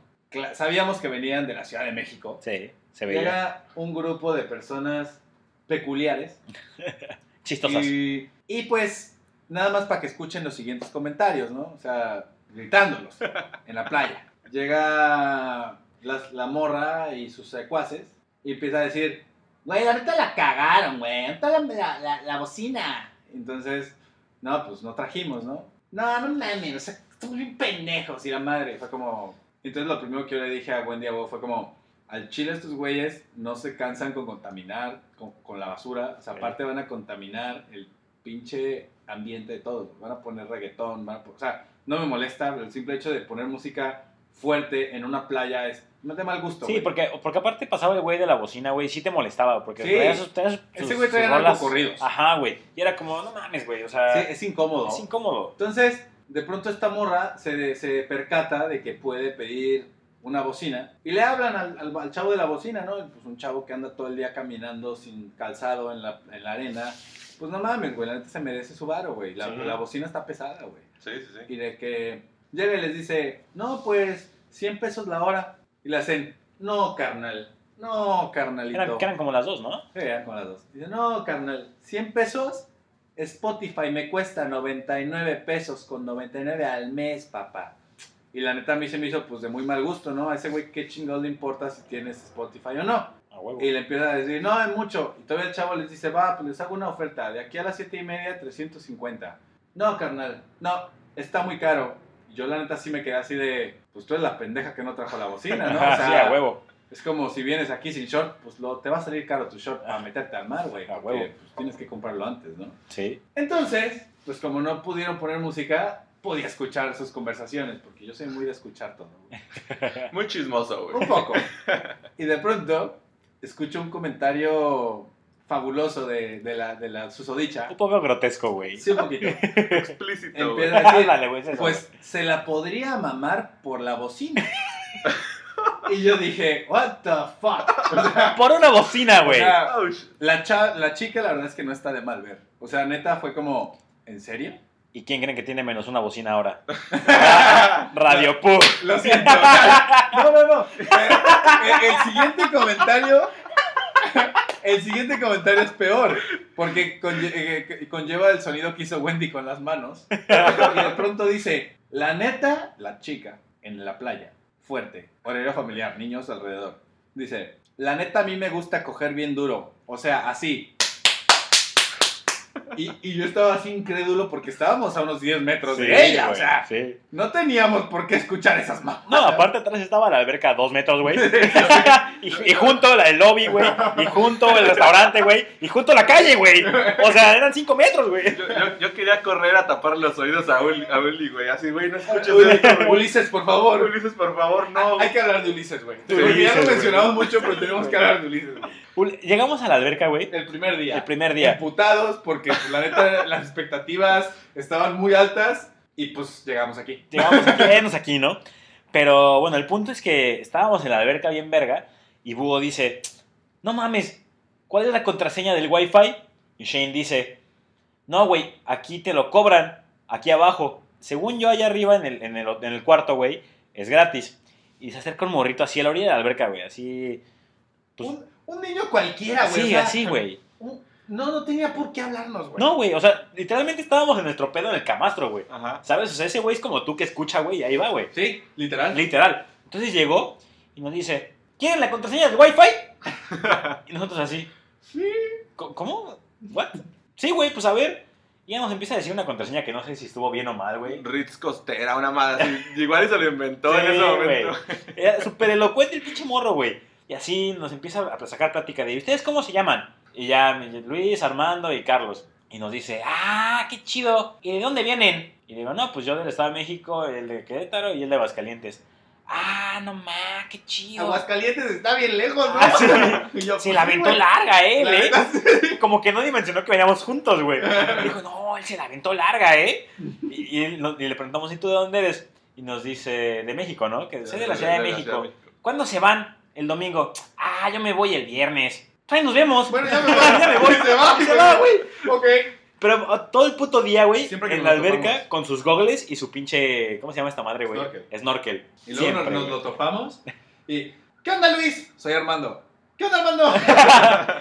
sabíamos que venían de la Ciudad de México. Sí, se veía. Llega un grupo de personas peculiares. Chistosas. Y, y pues, nada más para que escuchen los siguientes comentarios, ¿no? O sea, gritándolos en la playa. Llega la, la morra y sus secuaces y empieza a decir, güey, ahorita la cagaron, güey, ahorita la, la, la- la bocina. Entonces, no, pues no trajimos, ¿no? No, no mames, o sea, estamos bien pendejos y la madre. Fue como... Entonces lo primero que yo le dije a Wendy Abo fue como, al chile estos güeyes no se cansan con contaminar con, con la basura. O sea, aparte van a contaminar el pinche ambiente de todo. Van a poner reggaetón, van a o sea, no me molesta. El simple hecho de poner música fuerte en una playa es no de mal gusto. Sí, güey. porque, porque aparte pasaba el güey de la bocina, güey, sí te molestaba, porque Sí. traía sus, traía sus- Ese güey traía rolas. narcocorridos. Ajá, güey. Y era como, no mames, güey, o sea, Sí, es incómodo. es incómodo. Entonces, de pronto esta morra se, se percata de que puede pedir una bocina y le hablan al, al- al chavo de la bocina, ¿no? Pues un chavo que anda todo el día caminando sin calzado en la, en la arena. Pues no mames, güey, la neta se merece su varo, güey. La, Sí. la bocina está pesada, güey. Sí, sí, sí. Y de que llega y les dice, no, pues 100 pesos la hora. Y le hacen, no, carnal, no, carnalito. Eran, que eran como las dos, ¿no? Sí, eran con las dos. Dice, no, carnal, 100 pesos, Spotify me cuesta 99 pesos con 99 al mes, papá. Y la neta a mí se me hizo pues de muy mal gusto, ¿no? A ese güey qué chingados le importa si tienes Spotify o no. Y le empieza a decir, no, es mucho. Y todavía el chavo les dice, va, pues les hago una oferta. De aquí a las 7 y media, 350. No, carnal, no, está muy caro. Yo la neta sí me quedé así de, pues tú eres la pendeja que no trajo la bocina, ¿no? O sí, a huevo. es como si vienes aquí sin short, pues lo, te va a salir caro tu short para meterte al mar, güey. A porque, huevo. pues, tienes que comprarlo antes, ¿no? Sí. Entonces, pues como no pudieron poner música, podía escuchar sus conversaciones, porque yo soy muy de escuchar todo, güey. Muy chismoso, güey. Un poco. Y de pronto, escucho un comentario fabuloso de, de la, de la susodicha. Un poco grotesco, güey. Sí, un poquito. Explícito. Empieza a decir, pues se la podría mamar por la bocina. Y yo dije, what the fuck. O sea, Por una bocina, o güey. sea, la, cha- la chica la verdad es que no está de mal ver. O sea, neta fue como, ¿en serio? ¿Y quién creen que tiene menos una bocina ahora? Radio Pug. Lo siento. No, no, no. El, el siguiente comentario. El siguiente comentario es peor. Porque conlle- eh, conlleva el sonido que hizo Wendy con las manos. Y de pronto dice: La neta, la chica en la playa, fuerte, horario familiar, niños alrededor. Dice: La neta, a mí me gusta coger bien duro. O sea, así. Y, y yo estaba así incrédulo porque estábamos a unos 10 metros Sí, de ella. O sea, sí. no teníamos por qué escuchar esas mamadas. No, aparte atrás estaba la alberca a dos metros, güey. y, y junto la- el lobby, güey. Y junto el restaurante, güey. Y junto la calle, güey. O sea, eran cinco metros, güey. Yo, yo- yo quería correr a tapar los oídos a Uli, a Uli, güey. Así, güey, no escuches esto. Ulises, por favor. Ulises, por favor, no. Hay que hablar de Ulises, güey. Porque ya lo güey. mencionamos mucho, pero tenemos que hablar de Ulises. güey. Llegamos a la alberca, güey. El primer día. El primer día. Emputados porque, la neta, las expectativas estaban muy altas y, pues, llegamos aquí. Llegamos aquí, aquí, ¿no? Pero bueno, el punto es que estábamos en la alberca bien verga. Y Búho dice: No mames, ¿cuál es la contraseña del Wi-Fi? Y Shane dice: No, güey, aquí te lo cobran, aquí abajo. Según yo, allá arriba en el, en el, en el cuarto, güey, es gratis. Y se acerca un morrito así a la orilla de la alberca, güey, así. Pues, Un, un niño cualquiera, güey. sea, así, güey. un- No, no tenía por qué hablarnos, güey. No, güey, o sea, literalmente estábamos en nuestro pedo en el camastro, güey. Ajá. ¿Sabes? O sea, ese güey es como tú que escucha, güey, y ahí va, güey. Sí, literal. Literal. Entonces llegó y nos dice, ¿quieren la contraseña del Wi-Fi? Y nosotros así, Sí. "¿Co- ¿cómo? ¿What? Sí, güey, pues a ver. Y ya nos empieza a decir una contraseña que no sé si estuvo bien o mal, güey. Ritz Costera, una madre así. Igual y se lo inventó en ese momento. güey. Era súper elocuente el pinche morro, güey. Y así nos empieza a sacar plática de, ¿y ustedes cómo se llaman? Y ya Luis, Armando y Carlos. Y nos dice, ¡ah, qué chido! ¿Y de dónde vienen? Y digo, no, pues yo del Estado de México, el de Querétaro y el de Aguascalientes. ¡Ah, no más, qué chido! Aguascalientes está bien lejos, ¿no? Ah, sí. Y yo, Se pues, la aventó güey. larga, eh, La ¿eh? sí. Como que no dimensionó que veníamos juntos, güey. Dijo, no, él se la aventó larga, ¿eh? Y, y y le preguntamos, ¿y tú de dónde eres? Y nos dice, de México, ¿no? Que soy de la Ciudad de México. ¿Cuándo se van? El domingo. Ah, yo me voy el viernes. Ahí nos vemos. Bueno, ya me voy. ya me voy. Se va, Se va, güey. Ok. Pero ah, todo el puto día, güey, en la alberca, topamos. con sus gogles y su pinche. ¿Cómo se llama esta madre, güey? Snorkel. Snorkel. Y luego Siempre, nos, nos lo topamos y... ¿Qué onda, Luis? Soy Armando. ¿Qué onda, Armando?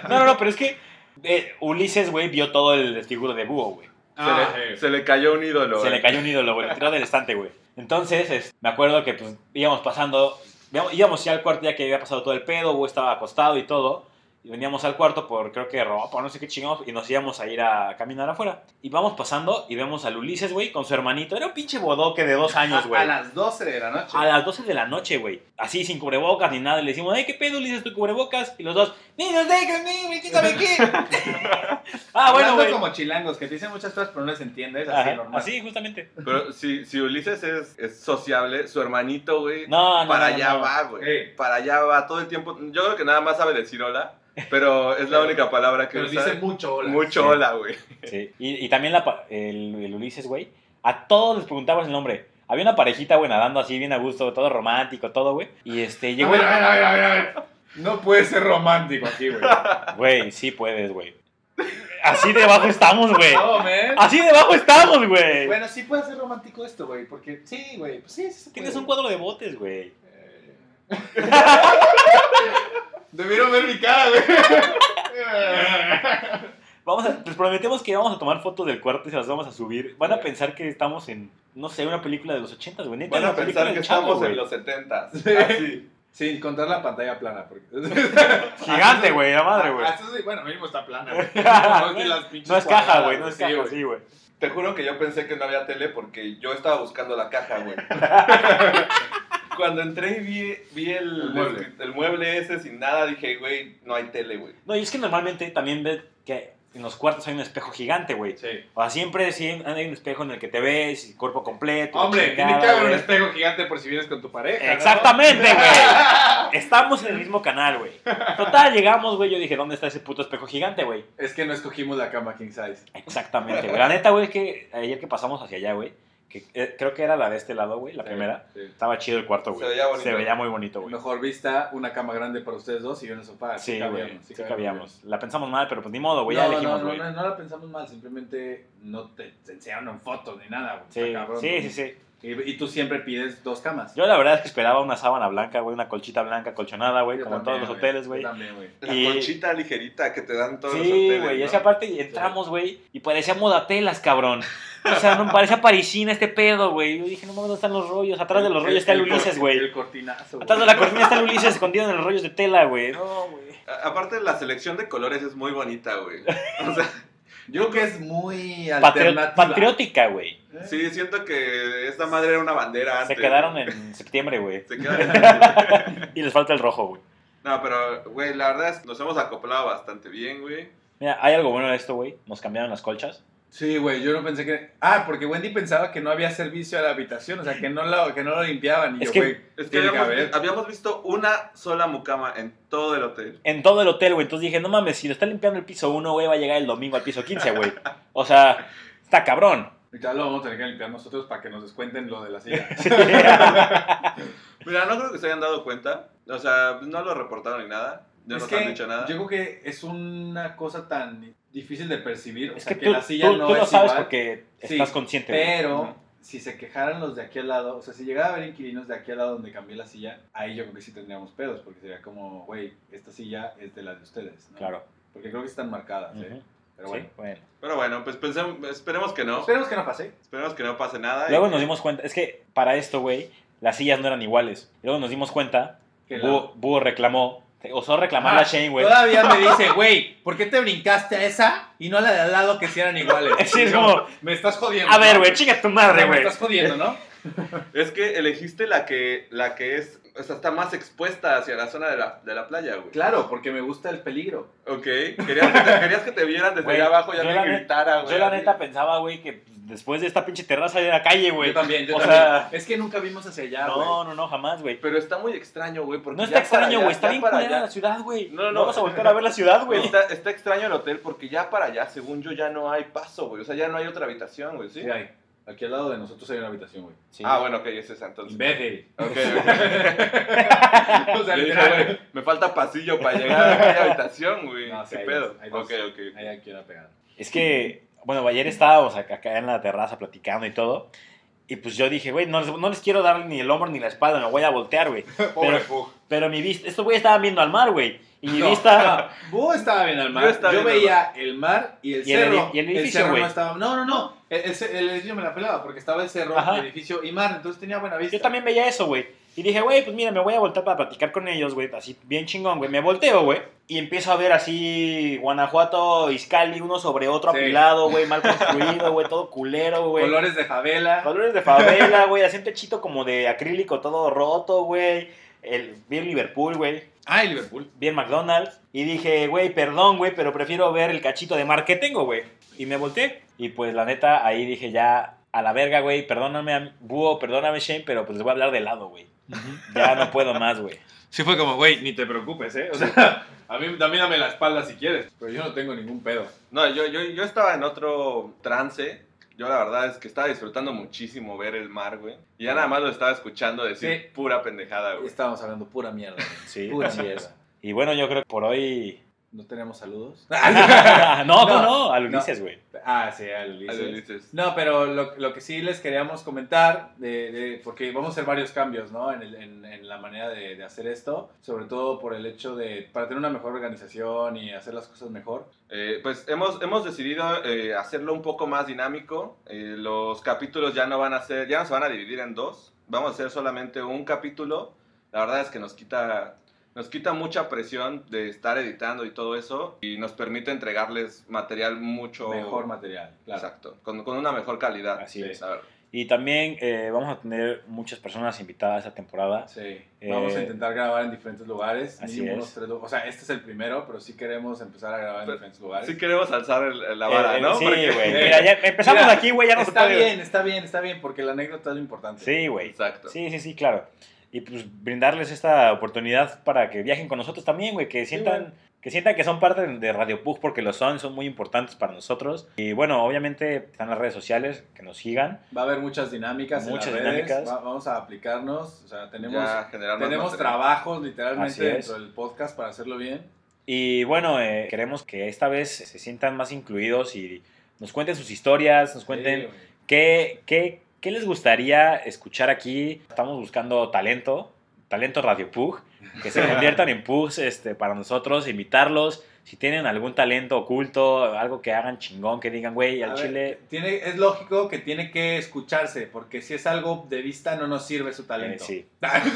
No, no, no, pero es que eh, Ulises, güey, vio todo el desfiguro de búho, güey. Se, Ah, le, se le cayó un ídolo. Se güey. le cayó un ídolo, güey. Tiró del estante, güey. Entonces, es- me acuerdo que pues íbamos pasando. Íbamos íbamos ya al cuarto ya que había pasado todo el pedo, güey estaba acostado y todo. Y veníamos al cuarto por, creo que ropa, no sé qué chingados, y nos íbamos a ir a caminar afuera. Y vamos pasando y vemos al Ulises, güey, con su hermanito. Era un pinche bodoque de dos años, güey. A las 12 de la noche. A las 12 de la noche, güey. Así, sin cubrebocas ni nada. Y le decimos, ay, ¿qué pedo, Ulises, tu cubrebocas? Y los dos, niños, déjenme, güey, quítame qué. ah, bueno, güey. como chilangos, que te dicen muchas cosas, pero no les entiendes. Así, Ajá, normal. así, justamente. Pero si, si Ulises es, es sociable, su hermanito, güey, No, no, para no, allá no. va, güey. Eh. Para allá va todo el tiempo. Yo creo que nada más sabe decir hola, pero es la única palabra que Pero usa. dice mucho hola. Mucho Sí. hola, güey. Sí. Y, y también la, el, el Ulises, güey. A todos les preguntabas el nombre. Había una parejita, güey, nadando así bien a gusto, todo romántico, todo, güey. Y este, llegó. a ver, a ver, a ver, a ver. No puede ser romántico aquí, güey. Güey, sí puedes, güey. Así debajo estamos, güey. No. Así debajo estamos, güey. Bueno, sí puede ser romántico esto, güey, porque sí, güey, pues sí, sí Tienes puede. un cuadro de botes, güey. Eh. Debieron ver mi cara, güey. Vamos a, les prometemos que vamos a tomar fotos del cuarto y se las vamos a subir. Van a pensar que estamos en, no sé, una película de los 80, güey. Neta, Van a pensar que Chavo, estamos en los 70 Sí. Así. Sin contar la pantalla plana. Porque... Gigante, güey, la madre, güey. Ah, bueno, mínimo está plana, güey. No, es caja, güey, no es sí, caja, güey. sí, güey. Te juro que yo pensé que no había tele porque yo estaba buscando la caja, güey. Cuando entré y vi, vi el, El mueble. el mueble ese sin nada, dije, güey, no hay tele, güey. No, y es que normalmente también ves que en los cuartos hay un espejo gigante, güey. Sí. O sea, siempre sí hay un espejo en el que te ves, cuerpo completo. Hombre, chingada, tiene que haber un espejo gigante por si vienes con tu pareja. Exactamente, güey. Estamos en el mismo canal, güey. Total, llegamos, güey. Yo dije, ¿dónde está ese puto espejo gigante, güey? Es que no escogimos la cama king size. Exactamente, güey. La neta, güey, es que ayer que pasamos hacia allá, güey, que eh, creo que era la de este lado, güey, la primera. Sí. Estaba chido el cuarto, güey. Se veía bonito. Se veía muy bonito, güey. Mejor vista, una cama grande para ustedes dos y yo en el sofá. Sí, cabíamos, güey. Sí, cabíamos. La pensamos mal, pero pues ni modo, güey. no, Ya elegimos, no, güey. no, no, no la pensamos mal, simplemente no te, te enseñaron en fotos ni nada, güey. Sí, cabrón, sí, güey. sí, sí. Y, y tú siempre pides dos camas. Yo la verdad es que esperaba una sábana blanca, güey, una colchita blanca colchonada, güey, como en todos los hoteles, güey. También, güey. La Y- conchita ligerita que te dan todos los Sí, hoteles. güey, y ¿no? es que aparte entramos, güey, y parecía modatelas, cabrón. O sea, no parecía parisina este pedo, güey. Yo dije, no mames, ¿dónde están los rollos? Atrás de los rollos está el Ulises, El güey. cortinazo, güey. Atrás de la cortina está el Ulises escondido en los rollos de tela, güey. No, güey. A- Aparte, la selección de colores es muy bonita, güey. O sea, Yo creo que es muy alternativa. patriótica, güey. ¿Eh? sí, siento que esta madre era una bandera Se antes. quedaron en septiembre, güey. Se quedaron. Y les falta el rojo, güey. No, pero, güey, la verdad es que nos hemos acoplado bastante bien, güey. Mira, hay algo bueno de esto, güey. Nos cambiaron las colchas. Sí, güey, yo no pensé que... Ah, porque Wendy pensaba que no había servicio a la habitación, o sea, que no lo, que no lo limpiaban. Y Es yo, que- güey, Es que habíamos, habíamos visto una sola mucama en todo el hotel. En todo el hotel, güey. Entonces dije, no mames, si lo está limpiando el piso 1, güey, va a llegar el domingo al piso 15, güey. O sea, está cabrón. Ya lo vamos a tener que limpiar nosotros para que nos descuenten lo de la silla. Mira, no creo que se hayan dado cuenta. O sea, no lo reportaron ni nada. No es nos que han dicho nada. yo creo que es una cosa tan difícil de percibir. O Es sea, que que, tú, la silla tú- no tú lo es sabes igual. porque Sí, estás consciente. Pero Ujú. si se quejaran los de aquí al lado, o sea, si llegara a haber inquilinos de aquí al lado donde cambié la silla, ahí yo creo que sí tendríamos pedos, porque sería como, güey, esta silla es de la de ustedes. ¿no? Claro. Porque creo que están marcadas, ¿eh? Ujú. Pero Sí, bueno. bueno. Pero bueno, pues pensemos, esperemos que no. Esperemos que no pase. Esperemos que no pase nada. y Luego que- nos dimos cuenta, es que para esto, güey, las sillas no eran iguales. Y luego nos dimos cuenta, Búho, Búho reclamó, osó reclamar Ah, a Shane, güey. Todavía me dice, güey, ¿por qué te brincaste a esa y no a la de al lado que sí eran iguales? Sí, es como- Me estás jodiendo. A ver, güey, chica tu madre, Me güey. estás jodiendo, ¿no? Es que elegiste la que, la que es, o sea, está más expuesta hacia la zona de la, de la playa, güey. Claro, porque me gusta el peligro. Ok. Querías que te, querías que te vieran desde allá abajo y gritara, güey. Yo la neta pensaba, güey, que después de esta pinche terraza de la calle, güey. Yo también, yo o también. sea, es que nunca vimos hacia allá, güey. no, no, no, jamás, güey. Pero está muy extraño, güey. porque No está extraño, güey. Está bien para culera allá- la ciudad, güey. No, no. Vamos a volver a ver la ciudad, güey. Está, está extraño el hotel porque ya para allá, según yo, ya no hay paso, güey. O sea, ya no hay otra habitación, güey, ¿sí? Sí, hay. Aquí al lado de nosotros hay una habitación, güey. Sí. Ah, bueno, ok, es esa entonces. Imbécil. Ok, ok. o sea, Yo dije, literal, güey, me falta pasillo para llegar a aquella habitación, güey. No, sí, ¿Qué hay pedo? hay dos. Ok, ok. Ahí aquí una pegada. Es que, bueno, ayer estábamos acá, acá en la terraza platicando y todo. Y pues yo dije, güey, no, les- no les quiero dar ni el hombro ni la espalda, me voy a voltear, güey. Pobre Pero- Pug. Pero mi vista, estos güeyes estaban viendo al mar, güey. Y mi No, vista. no, Búho estaba bien al mar. Yo estaba veía el mar y el Y el cerro. edi- y el edificio, cerro güey. no estaba. No, no, no. El, el- el edificio me la pelaba porque estaba el cerro, Ajá. el edificio y mar. Entonces tenía buena vista. Yo también veía eso, güey. Y dije, güey, pues mira, me voy a voltear para platicar con ellos, güey, así bien chingón, güey. Me volteo, güey, y empiezo a ver así Guanajuato, Izcalli, uno sobre otro Sí. apilado, güey, mal construido, güey, todo culero, güey. Colores de favela. Colores de favela, güey, así un techito como de acrílico todo roto, güey. El, bien Liverpool, güey. Ah, y Liverpool. Bien McDonald's. Y dije, güey, perdón, güey, pero prefiero ver el cachito de mar que tengo, güey. Y me volteé. Y pues la neta, ahí dije ya, a la verga, güey, perdóname, Búho, perdóname, Shane, pero pues les voy a hablar de lado, güey. Ya no puedo más, güey. Sí fue como, güey, ni te preocupes, ¿eh? O sea, a mí también dame la espalda si quieres. Pero yo no tengo ningún pedo. No, yo, yo, yo estaba en otro trance. Yo la verdad es que estaba disfrutando muchísimo ver el mar, güey. Y ya nada más lo estaba escuchando decir Sí. pura pendejada, güey. Estábamos hablando pura mierda. Sí, Pura así mierda. es. Y bueno, yo creo que por hoy... ¿No tenemos saludos? no, no, No, a. Ulises, güey. ah, sí, al Al Ulises. Ulises. No, pero lo, lo que sí les queríamos comentar, de, de- porque vamos a hacer varios cambios, ¿no? En, el- en- en la manera de, de hacer esto, sobre todo por el hecho de, para tener una mejor organización y hacer las cosas mejor. Eh, pues hemos, hemos decidido eh, hacerlo un poco más dinámico. Eh, los capítulos ya no van a ser, ya no se van a dividir en dos. Vamos a hacer solamente un capítulo. La verdad es que nos quita, nos quita mucha presión de estar editando y todo eso. Y nos permite entregarles material mucho Mejor material, claro. Exacto, con, con una mejor calidad. Así es. la verdad. Y también eh, vamos a tener muchas personas invitadas esta temporada. Sí, Eh, vamos a intentar grabar en diferentes lugares. así mínimo es. unos tres o sea, este es el primero, pero sí queremos empezar a grabar en Pero- diferentes lugares. Sí queremos alzar el- la vara, Eh, ¿no? Sí, güey. Mira, ya empezamos Mira, aquí, güey, ya no se está puede. bien, está bien, está bien, porque la anécdota es lo importante. Sí, güey. Exacto. Sí, sí, sí, claro. Y pues brindarles esta oportunidad para que viajen con nosotros también, güey, que sientan, que sientan que son parte de Radio Pug porque lo son, son muy importantes para nosotros. Y bueno, obviamente están las redes sociales, que nos sigan. Va a haber muchas dinámicas. en Muchas las redes, dinámicas. va- vamos a aplicarnos. O sea, tenemos, tenemos trabajos literalmente dentro del podcast para hacerlo bien. Y bueno, eh, queremos que esta vez se sientan más incluidos y nos cuenten sus historias, nos cuenten Sí. ¿Qué, qué, qué les gustaría escuchar aquí? Estamos buscando talento, talento Radio Pug, que se conviertan en Pugs este, para nosotros, invitarlos. Si tienen algún talento oculto, algo que hagan chingón, que digan, güey, al ver, chile. Tiene, es lógico que tiene que escucharse, porque si es algo de vista no nos sirve su eh, talento. sí. Así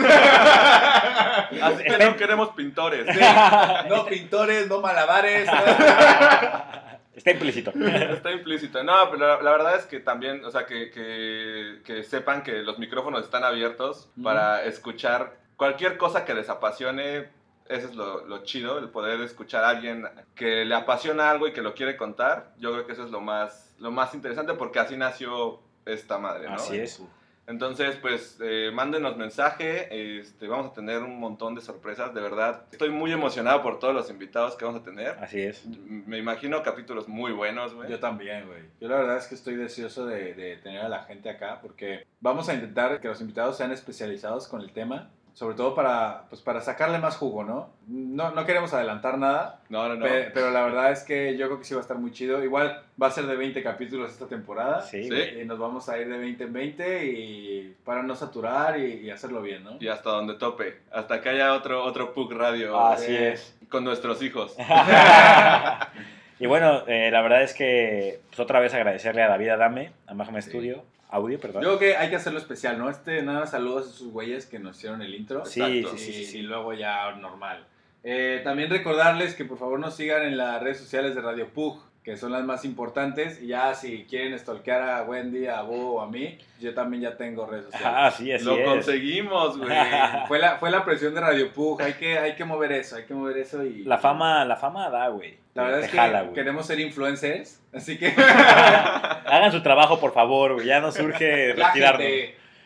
que no queremos pintores. No pintores, no malabares. Está implícito. Está implícito. No, pero la, la verdad es que también, o sea, que, que- que sepan que los micrófonos están abiertos para escuchar cualquier cosa que les apasione. Eso es lo, lo chido, el poder escuchar a alguien que le apasiona algo y que lo quiere contar. Yo creo que eso es lo más, lo más interesante porque así nació esta madre, ¿no? Así es. Entonces, pues, eh, mándenos mensaje. Este, vamos a tener un montón de sorpresas, de verdad. Estoy muy emocionado por todos los invitados que vamos a tener. Así es. Me imagino capítulos muy buenos, güey. Yo también, güey. Yo la verdad es que estoy deseoso de, de tener a la gente acá porque vamos a intentar que los invitados sean especializados con el tema. Sobre todo para, pues, para sacarle más jugo, ¿no? No, no queremos adelantar nada, No, no, no. pe- pero la verdad es que yo creo que sí va a estar muy chido. Igual va a ser de 20 capítulos esta temporada. Sí, Sí. Y nos vamos a ir de 20 en 20 y para no saturar y, y hacerlo bien, ¿no? Y hasta donde tope. Hasta que haya otro, otro Pug Radio. Así eh, es. Con nuestros hijos. y bueno, eh, la verdad es que pues, otra vez agradecerle a David Adame, a Magma Studio, Audio, perdón. Yo creo que hay que hacerlo especial, ¿no? Este, nada, saludos a esos güeyes que nos hicieron el intro. Sí, Exacto. sí, sí, sí, y, sí. y luego ya normal. Eh, también recordarles que por favor nos sigan en las redes sociales de Radio Pug, que son las más importantes. Y ya si quieren stalkear a Wendy, a Bo o a mí, yo también ya tengo redes sociales. Ah, sí, así Lo es. conseguimos, güey. Fue la, fue la presión de Radio Pug, hay que, hay que mover eso, hay que mover eso y... La fama, la fama da, güey. La verdad Te es que jala, queremos ser influencers, así que... Hagan su trabajo, por favor, güey. Ya no surge la retirarnos.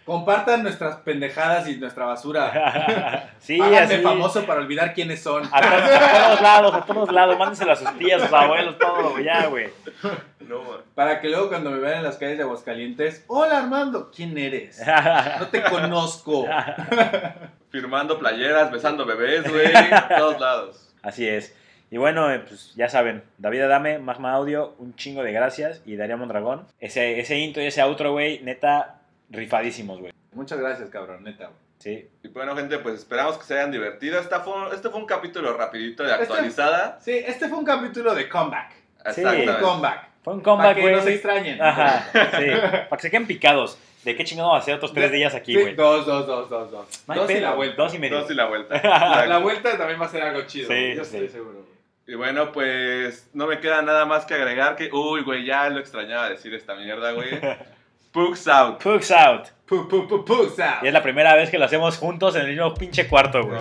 Compartan nuestras pendejadas y nuestra basura. sí, Háganme así. famoso para olvidar quiénes son. A, to- a todos lados, a todos lados. Mándenselo a sus tías, a sus abuelos, todo, güey. Ya, güey. No, güey. Para que luego cuando me vean en las calles de Aguascalientes, hola Armando, ¿quién eres? No te conozco. Firmando playeras, besando bebés, güey. a todos lados. Así es. Y bueno, eh, pues ya saben, David Adame, Magma Audio, un chingo de gracias. Y Darío Mondragón. Ese, ese intro y ese outro, güey, neta, rifadísimos, güey. Muchas gracias, cabrón, neta, güey. Sí. Y bueno, gente, pues esperamos que se hayan divertido. Esta fue, este fue un capítulo rapidito de este actualizada. Sí, este fue un capítulo de comeback. Sí. comeback. Fue un comeback. Para que no se extrañen. Ajá, sí. Para que se queden picados. ¿De qué chingado va a ser otros tres días aquí, güey? Dos, dos, dos, dos, dos. Dos y la vuelta. Dos y medio. Dos y la vuelta. la, la vuelta también va a ser algo chido. Sí, yo estoy sí. seguro. Y bueno, pues no me queda nada más que agregar que, uy, güey, ya lo extrañaba decir esta mierda, güey. Pugs out. Pugs out. Pugs out. Y es la primera vez que lo hacemos juntos en el mismo pinche cuarto, güey.